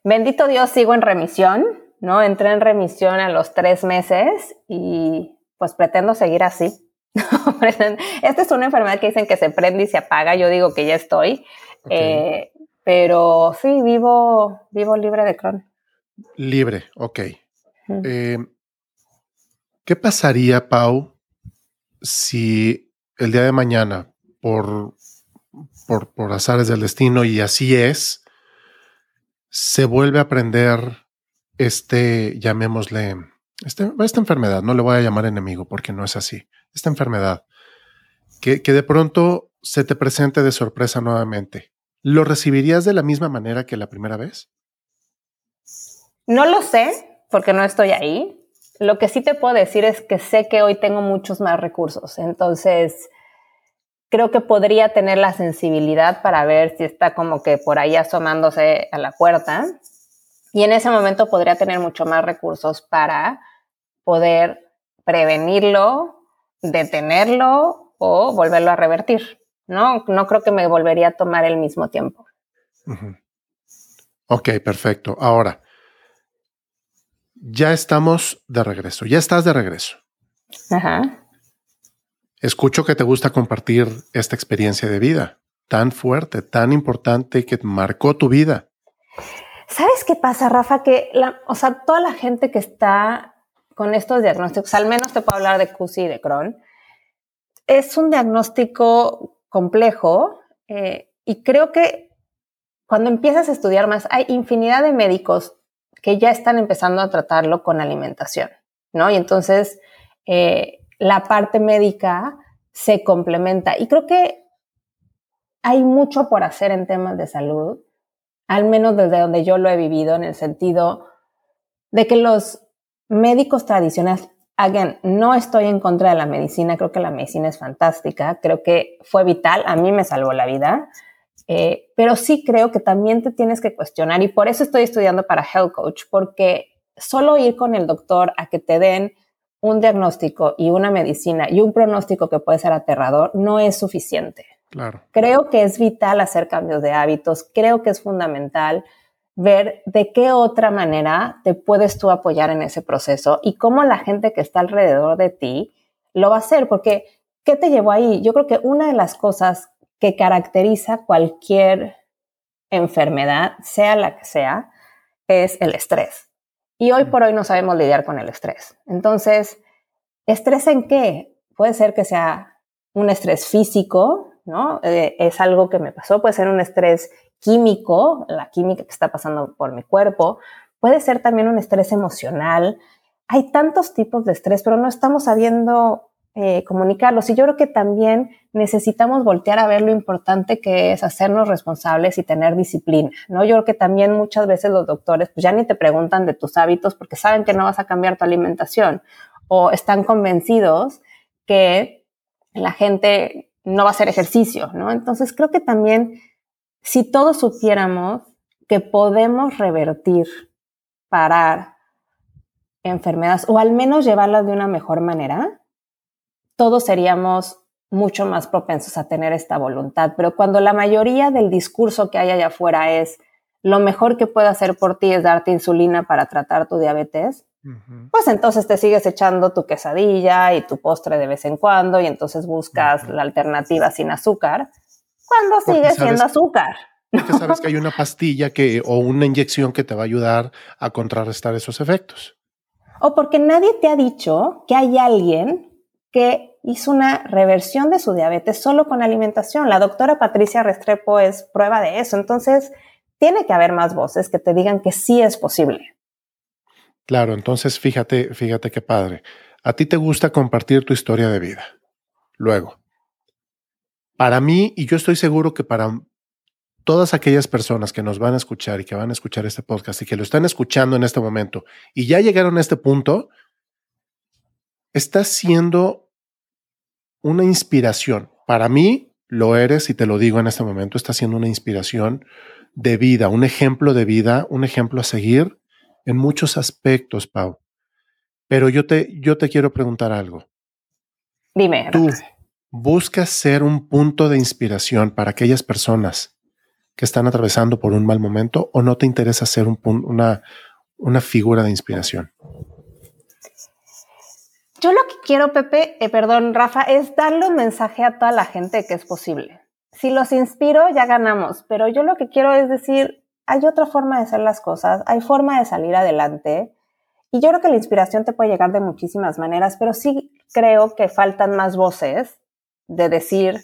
Bendito Dios, sigo en remisión ¿no? Entré en remisión a los tres meses y pues pretendo seguir así. Esta es una enfermedad que dicen que se prende y se apaga, yo digo que ya estoy, eh, pero sí, vivo, vivo libre de Crohn. Libre, ok. Eh, ¿Qué pasaría, Pau, si el día de mañana, por, por, por azares del destino, y así es, se vuelve a aprender este, llamémosle, este, esta enfermedad, no le voy a llamar enemigo porque no es así, esta enfermedad, que, que de pronto se te presente de sorpresa nuevamente, ¿lo recibirías de la misma manera que la primera vez? No lo sé, porque no estoy ahí. Lo que sí te puedo decir es que sé que hoy tengo muchos más recursos, entonces creo que podría tener la sensibilidad para ver si está como que por ahí asomándose a la puerta y en ese momento podría tener mucho más recursos para poder prevenirlo, detenerlo o volverlo a revertir. No, no creo que me volvería a tomar el mismo tiempo. Ok, perfecto. Ahora, ya estamos de regreso, ya estás de regreso. Ajá. Escucho que te gusta compartir esta experiencia de vida tan fuerte, tan importante que marcó tu vida. ¿Sabes qué pasa, Rafa? Que, o sea, toda la gente que está con estos diagnósticos, al menos te puedo hablar de CUSI y de Crohn, es un diagnóstico complejo eh, y creo que cuando empiezas a estudiar más, hay infinidad de médicos que ya están empezando a tratarlo con alimentación, ¿no? Y entonces eh, la parte médica se complementa y creo que hay mucho por hacer en temas de salud al menos desde donde yo lo he vivido, en el sentido de que los médicos tradicionales, again, no estoy en contra de la medicina, creo que la medicina es fantástica, creo que fue vital, a mí me salvó la vida, eh, pero sí creo que también te tienes que cuestionar y por eso estoy estudiando para Health Coach, porque solo ir con el doctor a que te den un diagnóstico y una medicina y un pronóstico que puede ser aterrador no es suficiente. Creo que es vital hacer cambios de hábitos, creo que es fundamental ver de qué otra manera te puedes tú apoyar en ese proceso y cómo la gente que está alrededor de ti lo va a hacer, porque ¿qué te llevó ahí? Yo creo que una de las cosas que caracteriza cualquier enfermedad, sea la que sea, es el estrés. Y hoy por hoy no sabemos lidiar con el estrés. Entonces, ¿estrés en qué? Puede ser que sea un estrés físico, ¿no? Eh, es algo que me pasó, puede ser un estrés químico, la química que está pasando por mi cuerpo, puede ser también un estrés emocional. Hay tantos tipos de estrés, pero no estamos sabiendo eh, comunicarlos. Y yo creo que también necesitamos voltear a ver lo importante que es hacernos responsables y tener disciplina, ¿no? Yo creo que también muchas veces los doctores pues ya ni te preguntan de tus hábitos porque saben que no vas a cambiar tu alimentación o están convencidos que la gente no va a hacer ejercicio, ¿no? Entonces creo que también si todos supiéramos que podemos revertir, parar enfermedades o al menos llevarlas de una mejor manera, todos seríamos mucho más propensos a tener esta voluntad. Pero cuando la mayoría del discurso que hay allá afuera es lo mejor que puedo hacer por ti es darte insulina para tratar tu diabetes, pues entonces te sigues echando tu quesadilla y tu postre de vez en cuando y entonces buscas la alternativa sin azúcar, cuando sigue siendo azúcar. Porque sabes que hay una pastilla que, o una inyección que te va a ayudar a contrarrestar esos efectos. O porque nadie te ha dicho que hay alguien que hizo una reversión de su diabetes solo con alimentación. La doctora Patricia Restrepo es prueba de eso. Entonces, tiene que haber más voces que te digan que sí es posible. Claro, entonces fíjate, fíjate qué padre. A ti te gusta compartir tu historia de vida. Luego, para mí, y yo estoy seguro que para todas aquellas personas que nos van a escuchar y que van a escuchar este podcast y que lo están escuchando en este momento y ya llegaron a este punto, está siendo una inspiración. Para mí, lo eres y te lo digo en este momento, está siendo una inspiración de vida, un ejemplo de vida, un ejemplo a seguir en muchos aspectos, Pau. Pero yo te, yo te quiero preguntar algo. Dime. ¿Tú buscas ser un punto de inspiración para aquellas personas que están atravesando por un mal momento o no te interesa ser un, una, una figura de inspiración? Yo lo que quiero, Pepe, eh, perdón, Rafa, es darle un mensaje a toda la gente que es posible. Si los inspiro, ya ganamos, pero yo lo que quiero es decir, hay otra forma de hacer las cosas, hay forma de salir adelante. Y yo creo que la inspiración te puede llegar de muchísimas maneras, pero sí creo que faltan más voces de decir,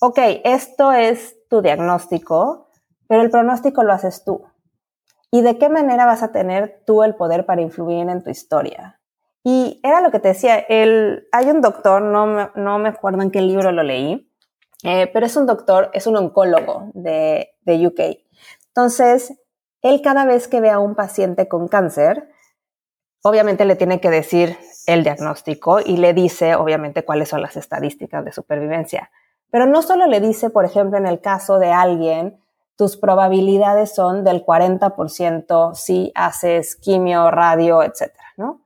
ok, esto es tu diagnóstico, pero el pronóstico lo haces tú. ¿Y de qué manera vas a tener tú el poder para influir en tu historia? Y era lo que te decía, el, hay un doctor, no me, no me acuerdo en qué libro lo leí, eh, pero es un doctor, es un oncólogo de, de UK. Entonces, él cada vez que ve a un paciente con cáncer, obviamente le tiene que decir el diagnóstico y le dice, obviamente, cuáles son las estadísticas de supervivencia. Pero no solo le dice, por ejemplo, en el caso de alguien, tus probabilidades son del 40% si haces quimio, radio, etcétera, ¿no?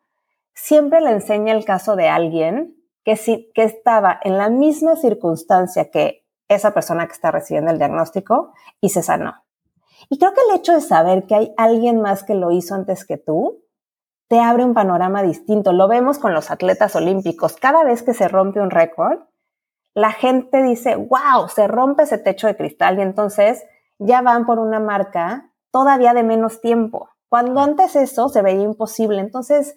Siempre le enseña el caso de alguien que, que estaba en la misma circunstancia que esa persona que está recibiendo el diagnóstico y se sanó. Y creo que el hecho de saber que hay alguien más que lo hizo antes que tú, te abre un panorama distinto. Lo vemos con los atletas olímpicos. Cada vez que se rompe un récord, la gente dice, wow, se rompe ese techo de cristal y entonces ya van por una marca todavía de menos tiempo. Cuando antes eso se veía imposible. Entonces,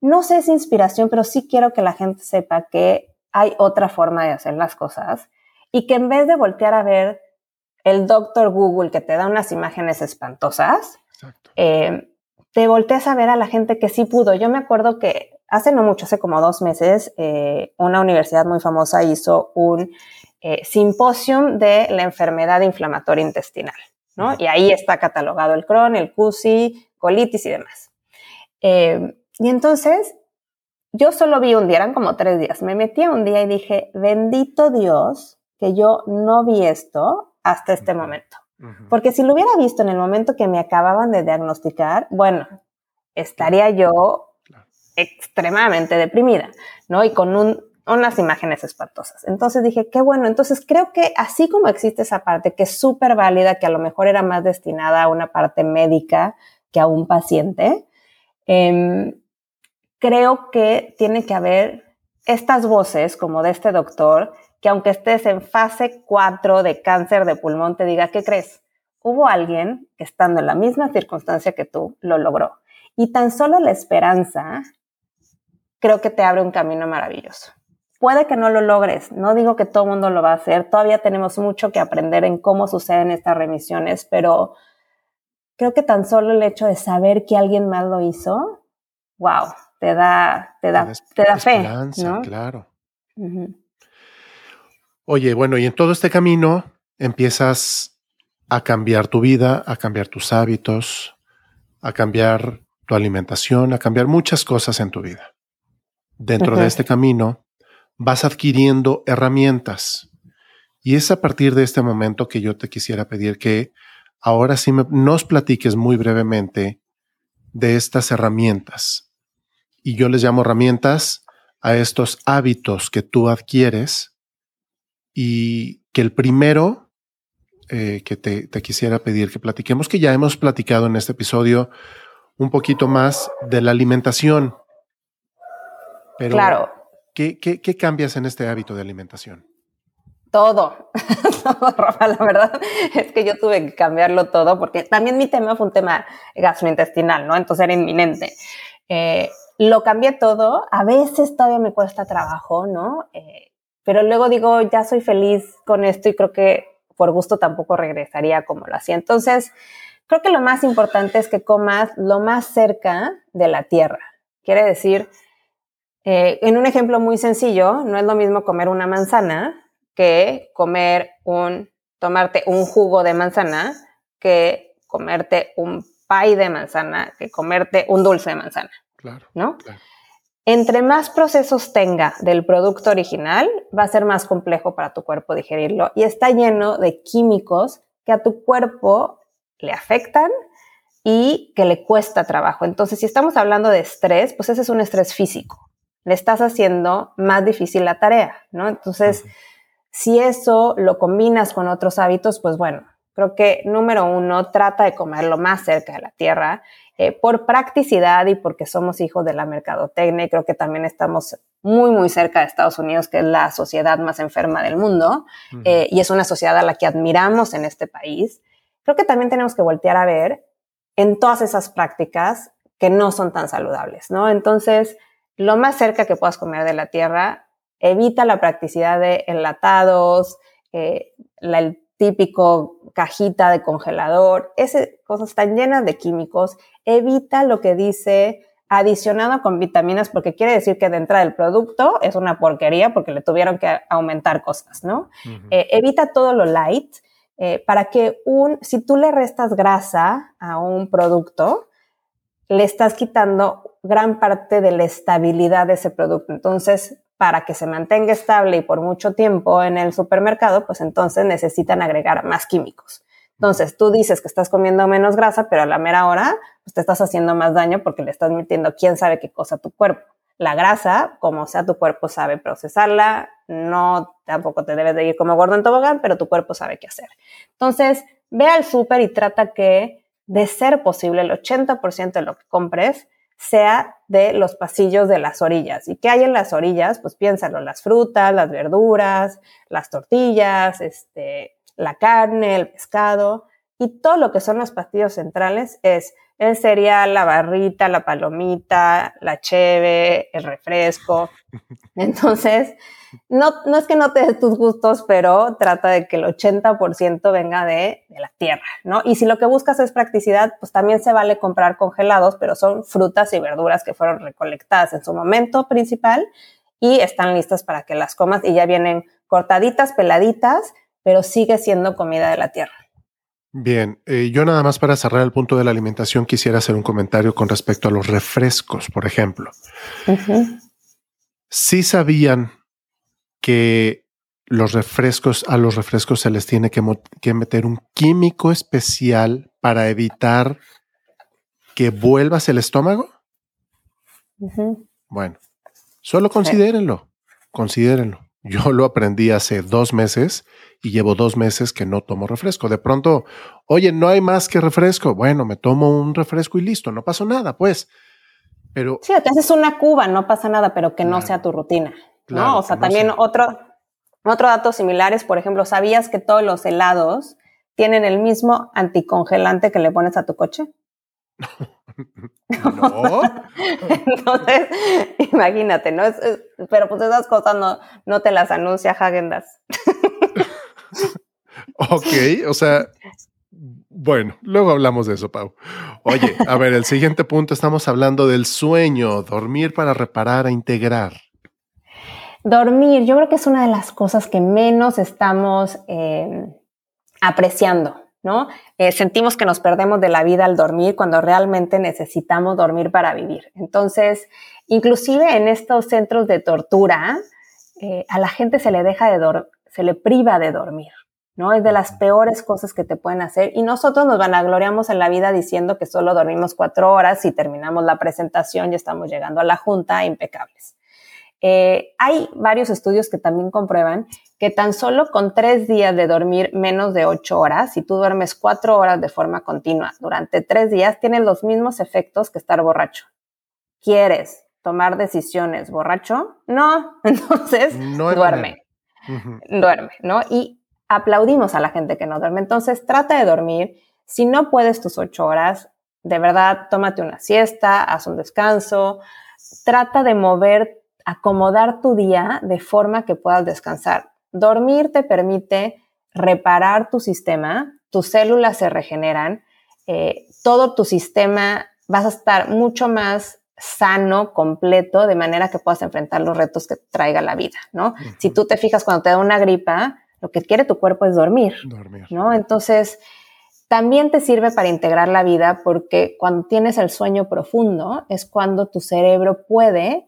no sé si inspiración, pero sí quiero que la gente sepa que hay otra forma de hacer las cosas y que en vez de voltear a ver el doctor Google que te da unas imágenes espantosas, eh, te volteas a ver a la gente que sí pudo. Yo me acuerdo que hace no mucho, hace como dos meses, eh, una universidad muy famosa hizo un eh, simposium de la enfermedad inflamatoria intestinal, ¿no? Y ahí está catalogado el Crohn, el CUSI, colitis y demás. y entonces, yo solo vi un día, eran como tres días. Me metí a un día y dije, bendito Dios que yo no vi esto hasta este momento. Porque si lo hubiera visto en el momento que me acababan de diagnosticar, bueno, estaría yo extremadamente deprimida, ¿no? Y con unas imágenes espantosas. Entonces dije, qué bueno, entonces creo que así como existe esa parte que es súper válida, que a lo mejor era más destinada a una parte médica que a un paciente, em, creo que tiene que haber estas voces como de este doctor que aunque estés en fase 4 de cáncer de pulmón, te diga, ¿qué crees? Hubo alguien que estando en la misma circunstancia que tú, lo logró. Y tan solo la esperanza creo que te abre un camino maravilloso. Puede que no lo logres, no digo que todo el mundo lo va a hacer, todavía tenemos mucho que aprender en cómo suceden estas remisiones, pero creo que tan solo el hecho de saber que alguien más lo hizo, wow, te da, te da, te da fe. ¿no? Claro. Oye, bueno, y en todo este camino empiezas a cambiar tu vida, a cambiar tus hábitos, a cambiar tu alimentación, a cambiar muchas cosas en tu vida. Dentro de este camino vas adquiriendo herramientas. Y es a partir de este momento que yo te quisiera pedir que ahora sí nos platiques muy brevemente de estas herramientas. Y yo les llamo herramientas a estos hábitos que tú adquieres y que el primero eh, que te, quisiera pedir que platiquemos, que ya hemos platicado en este episodio un poquito más de la alimentación. Pero, claro. ¿qué, qué, cambias en este hábito de alimentación? Todo, todo, Rafa, la verdad es que yo tuve que cambiarlo todo porque también mi tema fue un tema gastrointestinal, ¿no? Entonces era inminente. Eh, lo cambié todo, a veces todavía me cuesta trabajo, ¿no? Eh, pero luego digo, ya soy feliz con esto y creo que por gusto tampoco regresaría como lo hacía. Entonces, creo que lo más importante es que comas lo más cerca de la tierra. Quiere decir, eh, en un ejemplo muy sencillo, no es lo mismo comer una manzana que comer un, tomarte un jugo de manzana, que comerte un pie de manzana, que comerte un dulce de manzana. Claro. ¿No? Claro. Entre más procesos tenga del producto original, va a ser más complejo para tu cuerpo digerirlo y está lleno de químicos que a tu cuerpo le afectan y que le cuesta trabajo. Entonces, si estamos hablando de estrés, pues ese es un estrés físico. Le estás haciendo más difícil la tarea, ¿no? Entonces, si eso lo combinas con otros hábitos, pues bueno, creo que número uno, trata de comerlo más cerca de la tierra eh, por practicidad y porque somos hijos de la mercadotecnia y creo que también estamos muy, muy cerca de Estados Unidos, que es la sociedad más enferma del mundo eh, y es una sociedad a la que admiramos en este país. Creo que también tenemos que voltear a ver en todas esas prácticas que no son tan saludables, ¿no? Entonces, lo más cerca que puedas comer de la tierra, evita la practicidad de enlatados, eh, el típico cajita de congelador, esas cosas están llenas de químicos, evita lo que dice adicionado con vitaminas porque quiere decir que dentro del producto es una porquería porque le tuvieron que aumentar cosas, ¿no? Eh, evita todo lo light eh, para que un, si tú le restas grasa a un producto, le estás quitando gran parte de la estabilidad de ese producto. Entonces, para que se mantenga estable y por mucho tiempo en el supermercado, pues entonces necesitan agregar más químicos. Entonces, tú dices que estás comiendo menos grasa, pero a la mera hora, pues te estás haciendo más daño porque le estás metiendo quién sabe qué cosa a tu cuerpo. La grasa, como sea, tu cuerpo sabe procesarla, no tampoco te debes de ir como gordo en tobogán, pero tu cuerpo sabe qué hacer. Entonces, ve al súper y trata que, de ser posible, el 80% de lo que compres sea de los pasillos de las orillas. ¿Y qué hay en las orillas? Pues piénsalo, las frutas, las verduras, las tortillas, este, la carne, el pescado y todo lo que son los pasillos centrales es el cereal, la barrita, la palomita, la cheve, el refresco. Entonces, no, no es que no te des tus gustos, pero trata de que el 80% venga de, de, la tierra, ¿no? Y si lo que buscas es practicidad, pues también se vale comprar congelados, pero son frutas y verduras que fueron recolectadas en su momento principal y están listas para que las comas y ya vienen cortaditas, peladitas, pero sigue siendo comida de la tierra. Bien, eh, yo nada más para cerrar el punto de la alimentación quisiera hacer un comentario con respecto a los refrescos, por ejemplo. Sí sabían que los refrescos, a los refrescos se les tiene que, meter un químico especial para evitar que vuelvas el estómago. Bueno, solo considérenlo, considérenlo. Yo lo aprendí hace dos meses y llevo dos meses que no tomo refresco. De pronto, oye, no hay más que refresco. Bueno, me tomo un refresco y listo, no pasó nada, pues. Pero. Sí, te haces una cuba, no pasa nada, pero que no sea tu rutina. ¿no? O sea, también otro, otro dato similar es, por ejemplo, ¿sabías que todos los helados tienen el mismo anticongelante que le pones a tu coche? No. Entonces, imagínate, ¿no? pero pues esas cosas no, no te las anuncia Hagendas. ok, o sea, bueno, luego hablamos de eso, Pau. Oye, a ver, el siguiente punto, estamos hablando del sueño, dormir para reparar e integrar. Dormir, yo creo que es una de las cosas que menos estamos em, apreciando, ¿no? Eh, sentimos que nos perdemos de la vida al dormir cuando realmente necesitamos dormir para vivir. Entonces, inclusive en estos centros de tortura, eh, a la gente se le deja de dormir, se le priva de dormir. ¿no? Es de las peores cosas que te pueden hacer. Y nosotros nos vanagloriamos en la vida diciendo que solo dormimos cuatro horas y terminamos la presentación y estamos llegando a la junta impecables. Eh, hay varios estudios que también comprueban que tan solo con tres días de dormir menos de ocho horas, si tú duermes cuatro horas de forma continua durante tres días, tienen los mismos efectos que estar borracho. ¿Quieres tomar decisiones borracho? No, entonces duerme. Duerme, ¿no? Y aplaudimos a la gente que no duerme. Entonces, trata de dormir. Si no puedes tus ocho horas, de verdad, tómate una siesta, haz un descanso, trata de mover, acomodar tu día de forma que puedas descansar. Dormir te permite reparar tu sistema, tus células se regeneran, eh, todo tu sistema vas a estar mucho más sano, completo, de manera que puedas enfrentar los retos que traiga la vida, ¿no? Si tú te fijas cuando te da una gripa, lo que quiere tu cuerpo es dormir, dormir. ¿no? Entonces, también te sirve para integrar la vida porque cuando tienes el sueño profundo es cuando tu cerebro puede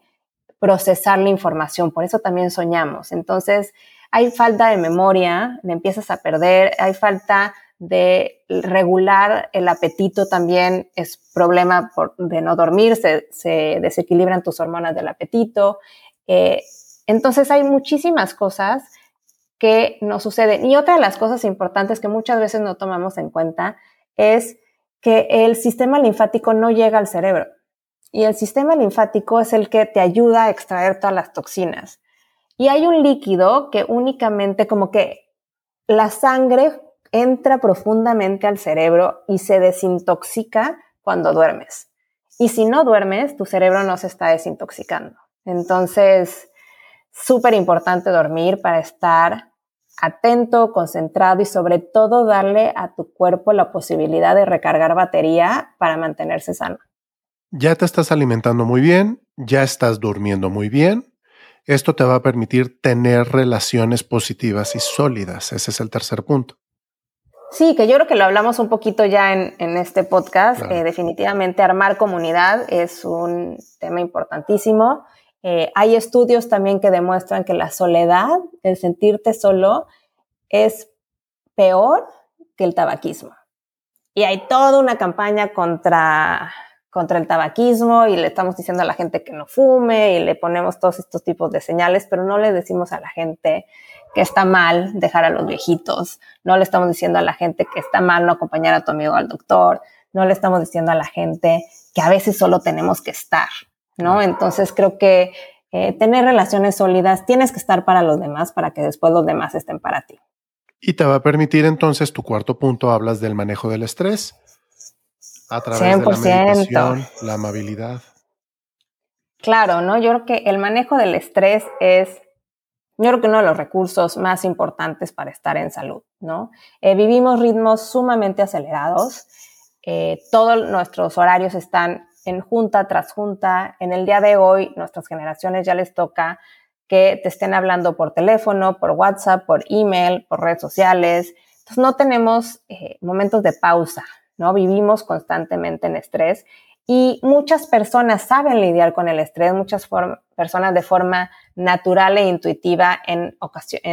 procesar la información, por eso también soñamos. Entonces, hay falta de memoria, le empiezas a perder, hay falta de regular el apetito también es problema de no dormir, se, desequilibran tus hormonas del apetito. Eh, entonces hay muchísimas cosas que no sucede. Y otra de las cosas importantes que muchas veces no tomamos en cuenta es que el sistema linfático no llega al cerebro. Y el sistema linfático es el que te ayuda a extraer todas las toxinas. Y hay un líquido que únicamente como que la sangre entra profundamente al cerebro y se desintoxica cuando duermes. Y si no duermes, tu cerebro no se está desintoxicando. Entonces, súper importante dormir para estar atento, concentrado y sobre todo darle a tu cuerpo la posibilidad de recargar batería para mantenerse sano. Ya te estás alimentando muy bien, ya estás durmiendo muy bien. Esto te va a permitir tener relaciones positivas y sólidas. Ese es el tercer punto. Sí, que yo creo que lo hablamos un poquito ya en, este podcast. Eh, definitivamente armar comunidad es un tema importantísimo. Eh, hay estudios también que demuestran que la soledad, el sentirte solo, es peor que el tabaquismo. Y hay toda una campaña contra, contra el tabaquismo y le estamos diciendo a la gente que no fume y le ponemos todos estos tipos de señales, pero no le decimos a la gente que está mal dejar a los viejitos, no le estamos diciendo a la gente que está mal no acompañar a tu amigo al doctor, no le estamos diciendo a la gente que a veces solo tenemos que estar, ¿no? Entonces creo que eh, tener relaciones sólidas, tienes que estar para los demás para que después los demás estén para ti. Y te va a permitir entonces, tu cuarto punto, hablas del manejo del estrés a través de la meditación, la amabilidad. Claro, ¿no? Yo creo que el manejo del estrés es, yo creo que uno de los recursos más importantes para estar en salud, ¿no? Eh, vivimos ritmos sumamente acelerados, eh, todos nuestros horarios están en junta tras junta. En el día de hoy, nuestras generaciones ya les toca que te estén hablando por teléfono, por WhatsApp, por email, por redes sociales. Entonces no tenemos eh, momentos de pausa, ¿no? Vivimos constantemente en estrés y muchas personas saben lidiar con el estrés, muchas personas de forma natural e intuitiva en,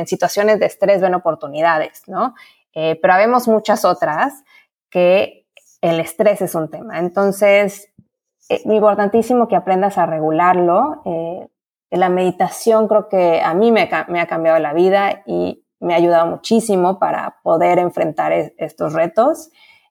situaciones de estrés ven oportunidades, ¿no? Eh, pero habemos muchas otras que el estrés es un tema. Entonces, es eh, importantísimo que aprendas a regularlo. Eh, la meditación creo que a mí me, ha cambiado la vida y me ha ayudado muchísimo para poder enfrentar estos retos.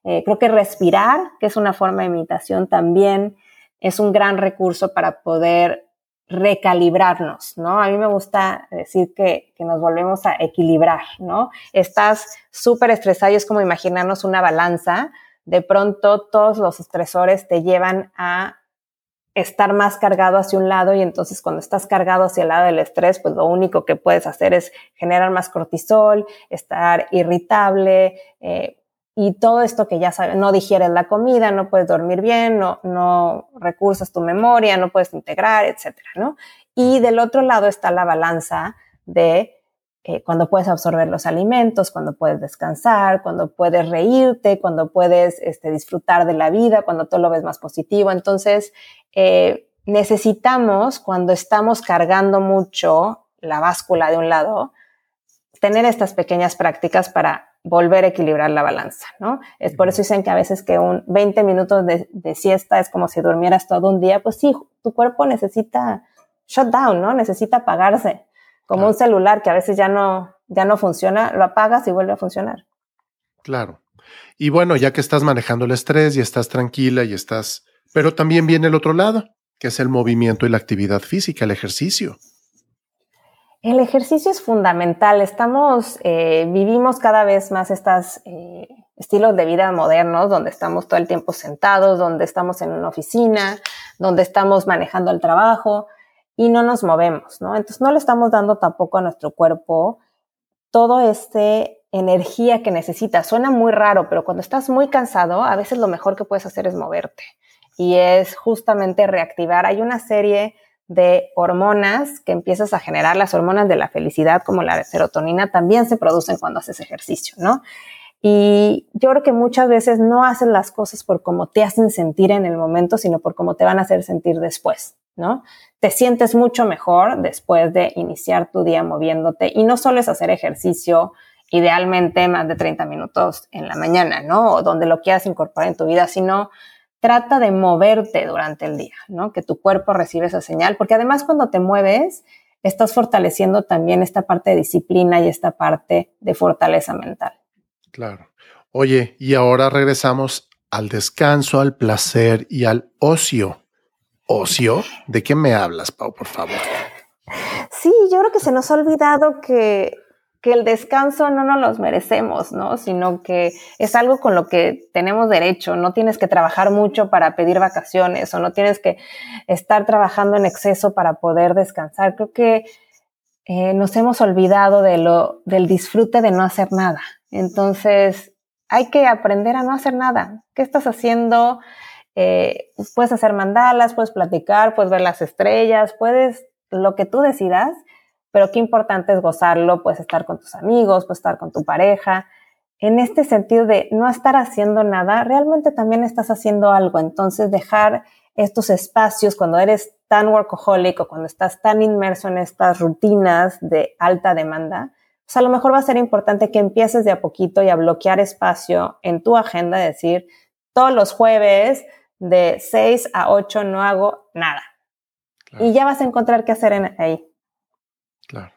Eh, creo que respirar, que es una forma de meditación, también es un gran recurso para poder recalibrarnos, ¿no? A mí me gusta decir que, que nos volvemos a equilibrar, ¿no? Estás súper estresado y es como imaginarnos una balanza de pronto todos los estresores te llevan a estar más cargado hacia un lado y entonces cuando estás cargado hacia el lado del estrés, pues lo único que puedes hacer es generar más cortisol, estar irritable eh, y todo esto que ya sabes, no digieres la comida, no puedes dormir bien, no, no recursas tu memoria, no puedes integrar, etcétera, ¿no? Y del otro lado está la balanza de eh, cuando puedes absorber los alimentos, cuando puedes descansar, cuando puedes reírte, cuando puedes este, disfrutar de la vida, cuando todo lo ves más positivo. Entonces, eh, necesitamos, cuando estamos cargando mucho la báscula de un lado, tener estas pequeñas prácticas para volver a equilibrar la balanza, ¿no? Es por eso dicen que a veces que un 20 minutos de, de, siesta es como si durmieras todo un día, pues sí, tu cuerpo necesita shutdown, ¿no? Necesita apagarse, como un celular que a veces ya no, ya no funciona, lo apagas y vuelve a funcionar. Claro. Y bueno, ya que estás manejando el estrés y estás tranquila y estás, pero también viene el otro lado, que es el movimiento y la actividad física, el ejercicio. El ejercicio es fundamental. Estamos, eh, vivimos cada vez más estos eh, estilos de vida modernos, donde estamos todo el tiempo sentados, donde estamos en una oficina, donde estamos manejando el trabajo y no nos movemos, ¿no? Entonces no le estamos dando tampoco a nuestro cuerpo todo este energía que necesita. Suena muy raro, pero cuando estás muy cansado, a veces lo mejor que puedes hacer es moverte y es justamente reactivar. Hay una serie de hormonas que empiezas a generar, las hormonas de la felicidad como la serotonina también se producen cuando haces ejercicio, ¿no? Y yo creo que muchas veces no haces las cosas por cómo te hacen sentir en el momento, sino por cómo te van a hacer sentir después, ¿no? Te sientes mucho mejor después de iniciar tu día moviéndote y no solo es hacer ejercicio, idealmente más de 30 minutos en la mañana, ¿no? O donde lo quieras incorporar en tu vida, sino trata de moverte durante el día, ¿no? Que tu cuerpo recibe esa señal, porque además cuando te mueves, estás fortaleciendo también esta parte de disciplina y esta parte de fortaleza mental. Claro. Oye, y ahora regresamos al descanso, al placer y al ocio. ¿Ocio? ¿De qué me hablas, Pau, por favor? Sí, yo creo que se nos ha olvidado que que el descanso no nos los merecemos, ¿no? Sino que es algo con lo que tenemos derecho. No tienes que trabajar mucho para pedir vacaciones o no tienes que estar trabajando en exceso para poder descansar. Creo que eh, nos hemos olvidado de lo, del disfrute de no hacer nada. Entonces, hay que aprender a no hacer nada. ¿Qué estás haciendo? Eh, puedes hacer mandalas, puedes platicar, puedes ver las estrellas, puedes lo que tú decidas pero qué importante es gozarlo, puedes estar con tus amigos, puedes estar con tu pareja. En este sentido de no estar haciendo nada, realmente también estás haciendo algo. Entonces, dejar estos espacios cuando eres tan workaholic o cuando estás tan inmerso en estas rutinas de alta demanda, pues a lo mejor va a ser importante que empieces de a poquito y a bloquear espacio en tu agenda, decir, todos los jueves de 6 a 8 no hago nada. Y ya vas a encontrar qué hacer en, ahí. Claro.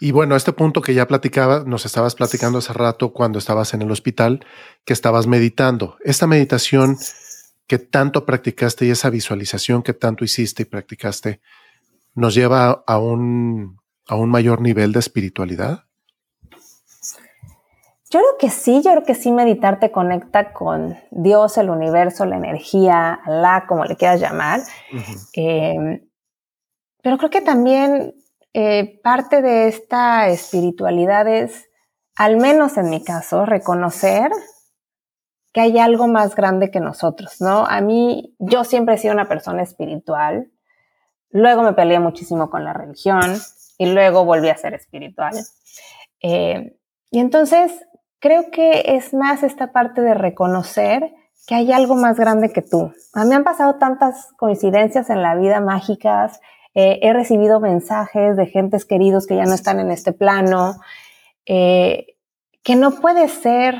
Y bueno, este punto que ya platicaba, nos estabas platicando hace rato cuando estabas en el hospital, que estabas meditando. Esta meditación que tanto practicaste y esa visualización que tanto hiciste y practicaste, ¿nos lleva a un, a un mayor nivel de espiritualidad? Yo creo que sí, yo creo que sí meditar te conecta con Dios, el universo, la energía, la, como le quieras llamar. Eh, pero creo que también eh, parte de esta espiritualidad es, al menos en mi caso, reconocer que hay algo más grande que nosotros, ¿no? A mí, yo siempre he sido una persona espiritual, luego me peleé muchísimo con la religión y luego volví a ser espiritual. Eh, y entonces, creo que es más esta parte de reconocer que hay algo más grande que tú. A mí han pasado tantas coincidencias en la vida mágicas, eh, he recibido mensajes de gentes queridos que ya no están en este plano, eh, que no puede ser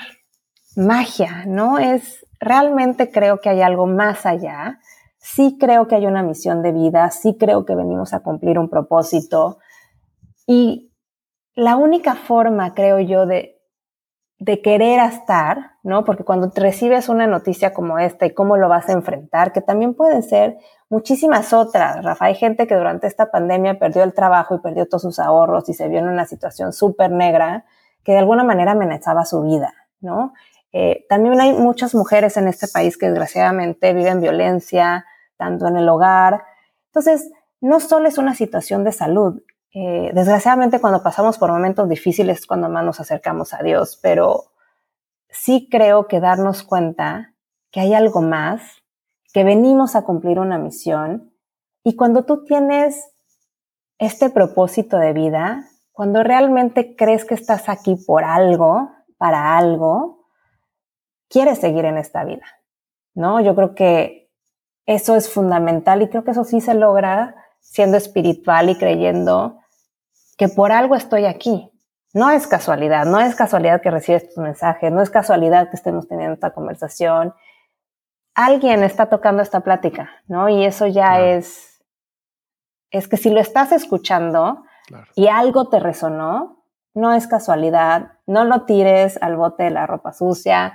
magia, ¿no? Es, realmente creo que hay algo más allá. Sí creo que hay una misión de vida, sí creo que venimos a cumplir un propósito. Y la única forma, creo yo, de, de querer estar, ¿no? Porque cuando recibes una noticia como esta y cómo lo vas a enfrentar, que también puede ser muchísimas otras, Rafa. Hay gente que durante esta pandemia perdió el trabajo y perdió todos sus ahorros y se vio en una situación súper negra que de alguna manera amenazaba su vida, ¿no? Eh, también hay muchas mujeres en este país que desgraciadamente viven violencia, tanto en el hogar. Entonces, no solo es una situación de salud. Eh, desgraciadamente, cuando pasamos por momentos difíciles es cuando más nos acercamos a Dios, pero sí creo que darnos cuenta que hay algo más que venimos a cumplir una misión y cuando tú tienes este propósito de vida, cuando realmente crees que estás aquí por algo, para algo, quieres seguir en esta vida, ¿no? Yo creo que eso es fundamental y creo que eso sí se logra siendo espiritual y creyendo que por algo estoy aquí. No es casualidad, no es casualidad que recibes tu mensaje, no es casualidad que estemos teniendo esta conversación. Alguien está tocando esta plática, ¿no? Y eso ya es, es que si lo estás escuchando y algo te resonó, no es casualidad, no lo tires al bote de la ropa sucia,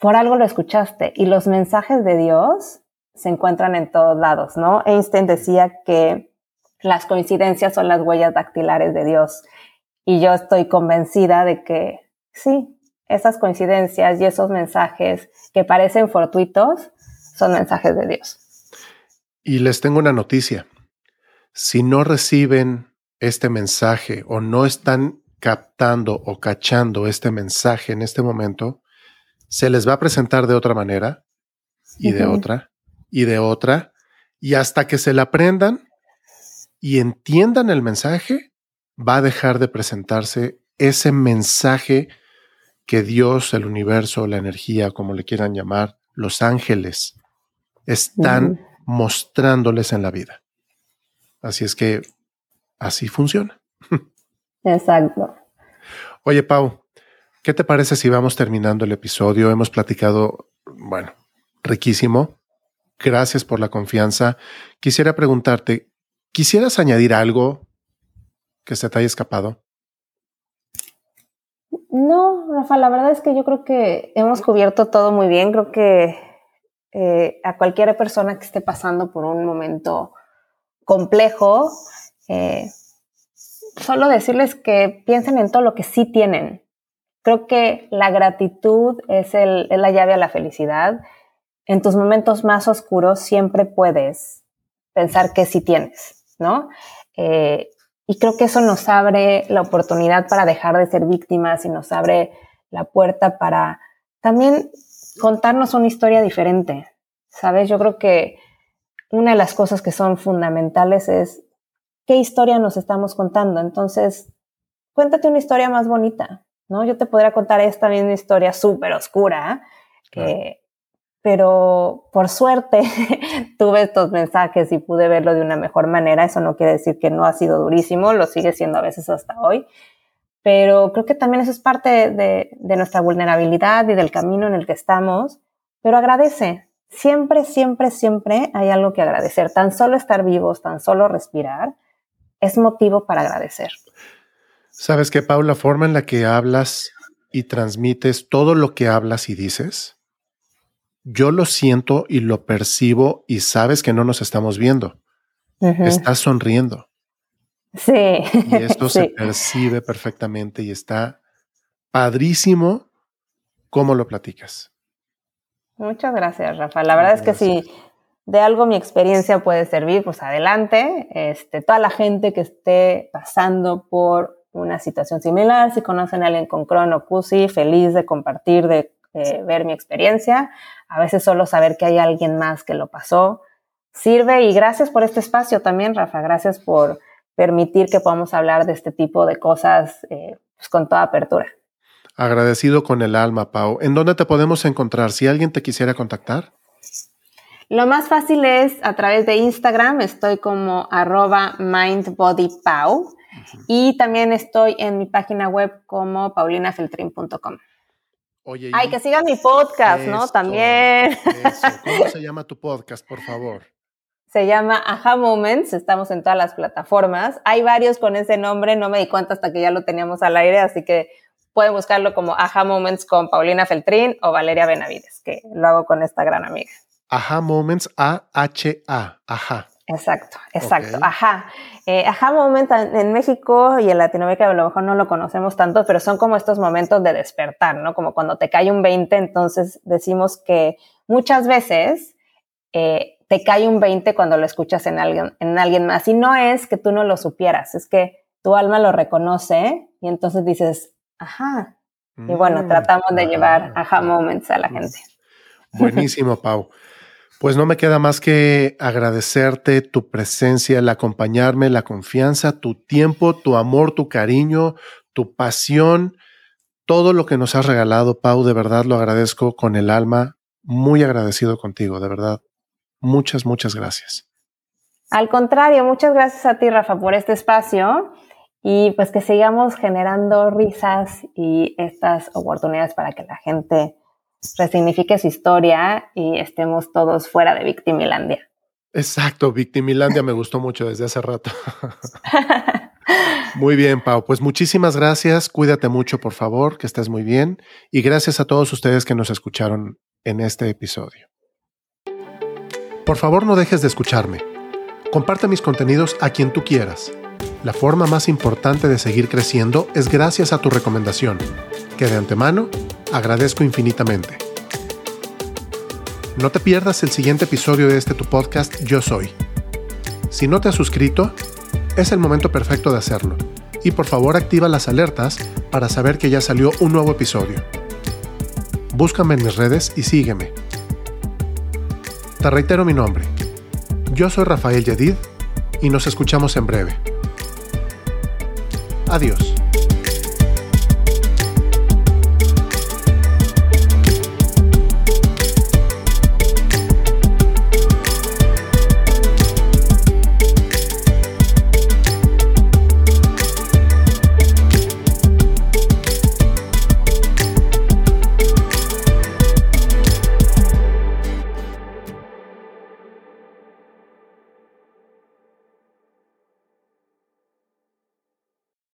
por algo lo escuchaste. Y los mensajes de Dios se encuentran en todos lados, ¿no? Einstein decía que las coincidencias son las huellas dactilares de Dios. Y yo estoy convencida de que sí, esas coincidencias y esos mensajes que parecen fortuitos son mensajes de Dios. Y les tengo una noticia. Si no reciben este mensaje o no están captando o cachando este mensaje en este momento, se les va a presentar de otra manera y de otra y de otra y hasta que se la aprendan y entiendan el mensaje, va a dejar de presentarse ese mensaje que Dios, el universo, la energía, como le quieran llamar, los ángeles, están mostrándoles en la vida. Así es que así funciona. Exacto. Oye, Pau, ¿qué te parece si vamos terminando el episodio? Hemos platicado, bueno, riquísimo. Gracias por la confianza. Quisiera preguntarte, ¿quisieras añadir algo que se te haya escapado? No, Rafa, la verdad es que yo creo que hemos cubierto todo muy bien. Creo que eh, a cualquier persona que esté pasando por un momento complejo, eh, solo decirles que piensen en todo lo que sí tienen. Creo que la gratitud es, la llave a la felicidad. En tus momentos más oscuros siempre puedes pensar que sí tienes, ¿no? Eh, y creo que eso nos abre la oportunidad para dejar de ser víctimas y nos abre la puerta para también contarnos una historia diferente. ¿Sabes? Yo creo que una de las cosas que son fundamentales es qué historia nos estamos contando. Entonces, cuéntate una historia más bonita, ¿no? Yo te podría contar esta misma historia súper oscura, que pero por suerte tuve estos mensajes y pude verlo de una mejor manera. Eso no quiere decir que no ha sido durísimo, lo sigue siendo a veces hasta hoy, pero creo que también eso es parte de, nuestra vulnerabilidad y del camino en el que estamos, pero agradece. Siempre, siempre, siempre hay algo que agradecer. Tan solo estar vivos, tan solo respirar, es motivo para agradecer. ¿Sabes qué, Paula? La forma en la que hablas y transmites todo lo que hablas y dices, yo lo siento y lo percibo y sabes que no nos estamos viendo. Estás sonriendo. Sí. Y esto se percibe perfectamente y está padrísimo cómo lo platicas. Muchas gracias, Rafa. La verdad es que si de algo mi experiencia puede servir, pues adelante. Este, toda la gente que esté pasando por una situación similar, si conocen a alguien con Crono feliz de compartir, de eh, ver mi experiencia. A veces solo saber que hay alguien más que lo pasó sirve y gracias por este espacio también, Rafa. Gracias por permitir que podamos hablar de este tipo de cosas eh, pues, con toda apertura. Agradecido con el alma, Pau. ¿En dónde te podemos encontrar? Si alguien te quisiera contactar. Lo más fácil es a través de Instagram, estoy como arroba mindbodypau y también estoy en mi página web como paulinafeltrin.com. Oye, Ay, que sigan mi podcast, ¿no? También. ¿Cómo se llama tu podcast, por favor? Se llama Aha Moments, estamos en todas las plataformas. Hay varios con ese nombre, no me di cuenta hasta que ya lo teníamos al aire, así que pueden buscarlo como Aha Moments con Paulina Feltrín o Valeria Benavides, que lo hago con esta gran amiga. Aha Moments, A-H-A, Ajá. Exacto, exacto, ajá. Eh, ajá moment en México y en Latinoamérica a lo mejor no lo conocemos tanto, pero son como estos momentos de despertar, ¿no? Como cuando te cae un 20, entonces decimos que muchas veces eh, te cae un 20 cuando lo escuchas en alguien, en alguien más. Y no es que tú no lo supieras, es que tu alma lo reconoce y entonces dices, ajá. Y bueno, mm, tratamos de llevar ajá moments a la gente. Buenísimo, Pau. Pues no me queda más que agradecerte tu presencia, el acompañarme, la confianza, tu tiempo, tu amor, tu cariño, tu pasión, todo lo que nos has regalado, Pau, de verdad lo agradezco con el alma, muy agradecido contigo, de verdad. Muchas, muchas gracias. Al contrario, muchas gracias a ti, Rafa, por este espacio y pues que sigamos generando risas y estas oportunidades para que la gente resignifique su historia y estemos todos fuera de Victimilandia. Exacto, Victimilandia me gustó mucho desde hace rato. muy bien, Pau. Pues muchísimas gracias. Cuídate mucho, por favor, que estés muy bien. Y gracias a todos ustedes que nos escucharon en este episodio. Por favor, no dejes de escucharme. Comparte mis contenidos a quien tú quieras. La forma más importante de seguir creciendo es gracias a tu recomendación, que de antemano agradezco infinitamente. No te pierdas el siguiente episodio de este tu podcast Yo Soy. Si no te has suscrito, es el momento perfecto de hacerlo. Y por favor activa las alertas para saber que ya salió un nuevo episodio. Búscame en mis redes y sígueme. Te reitero mi nombre. Yo soy Rafael Yedid y nos escuchamos en breve. Adiós.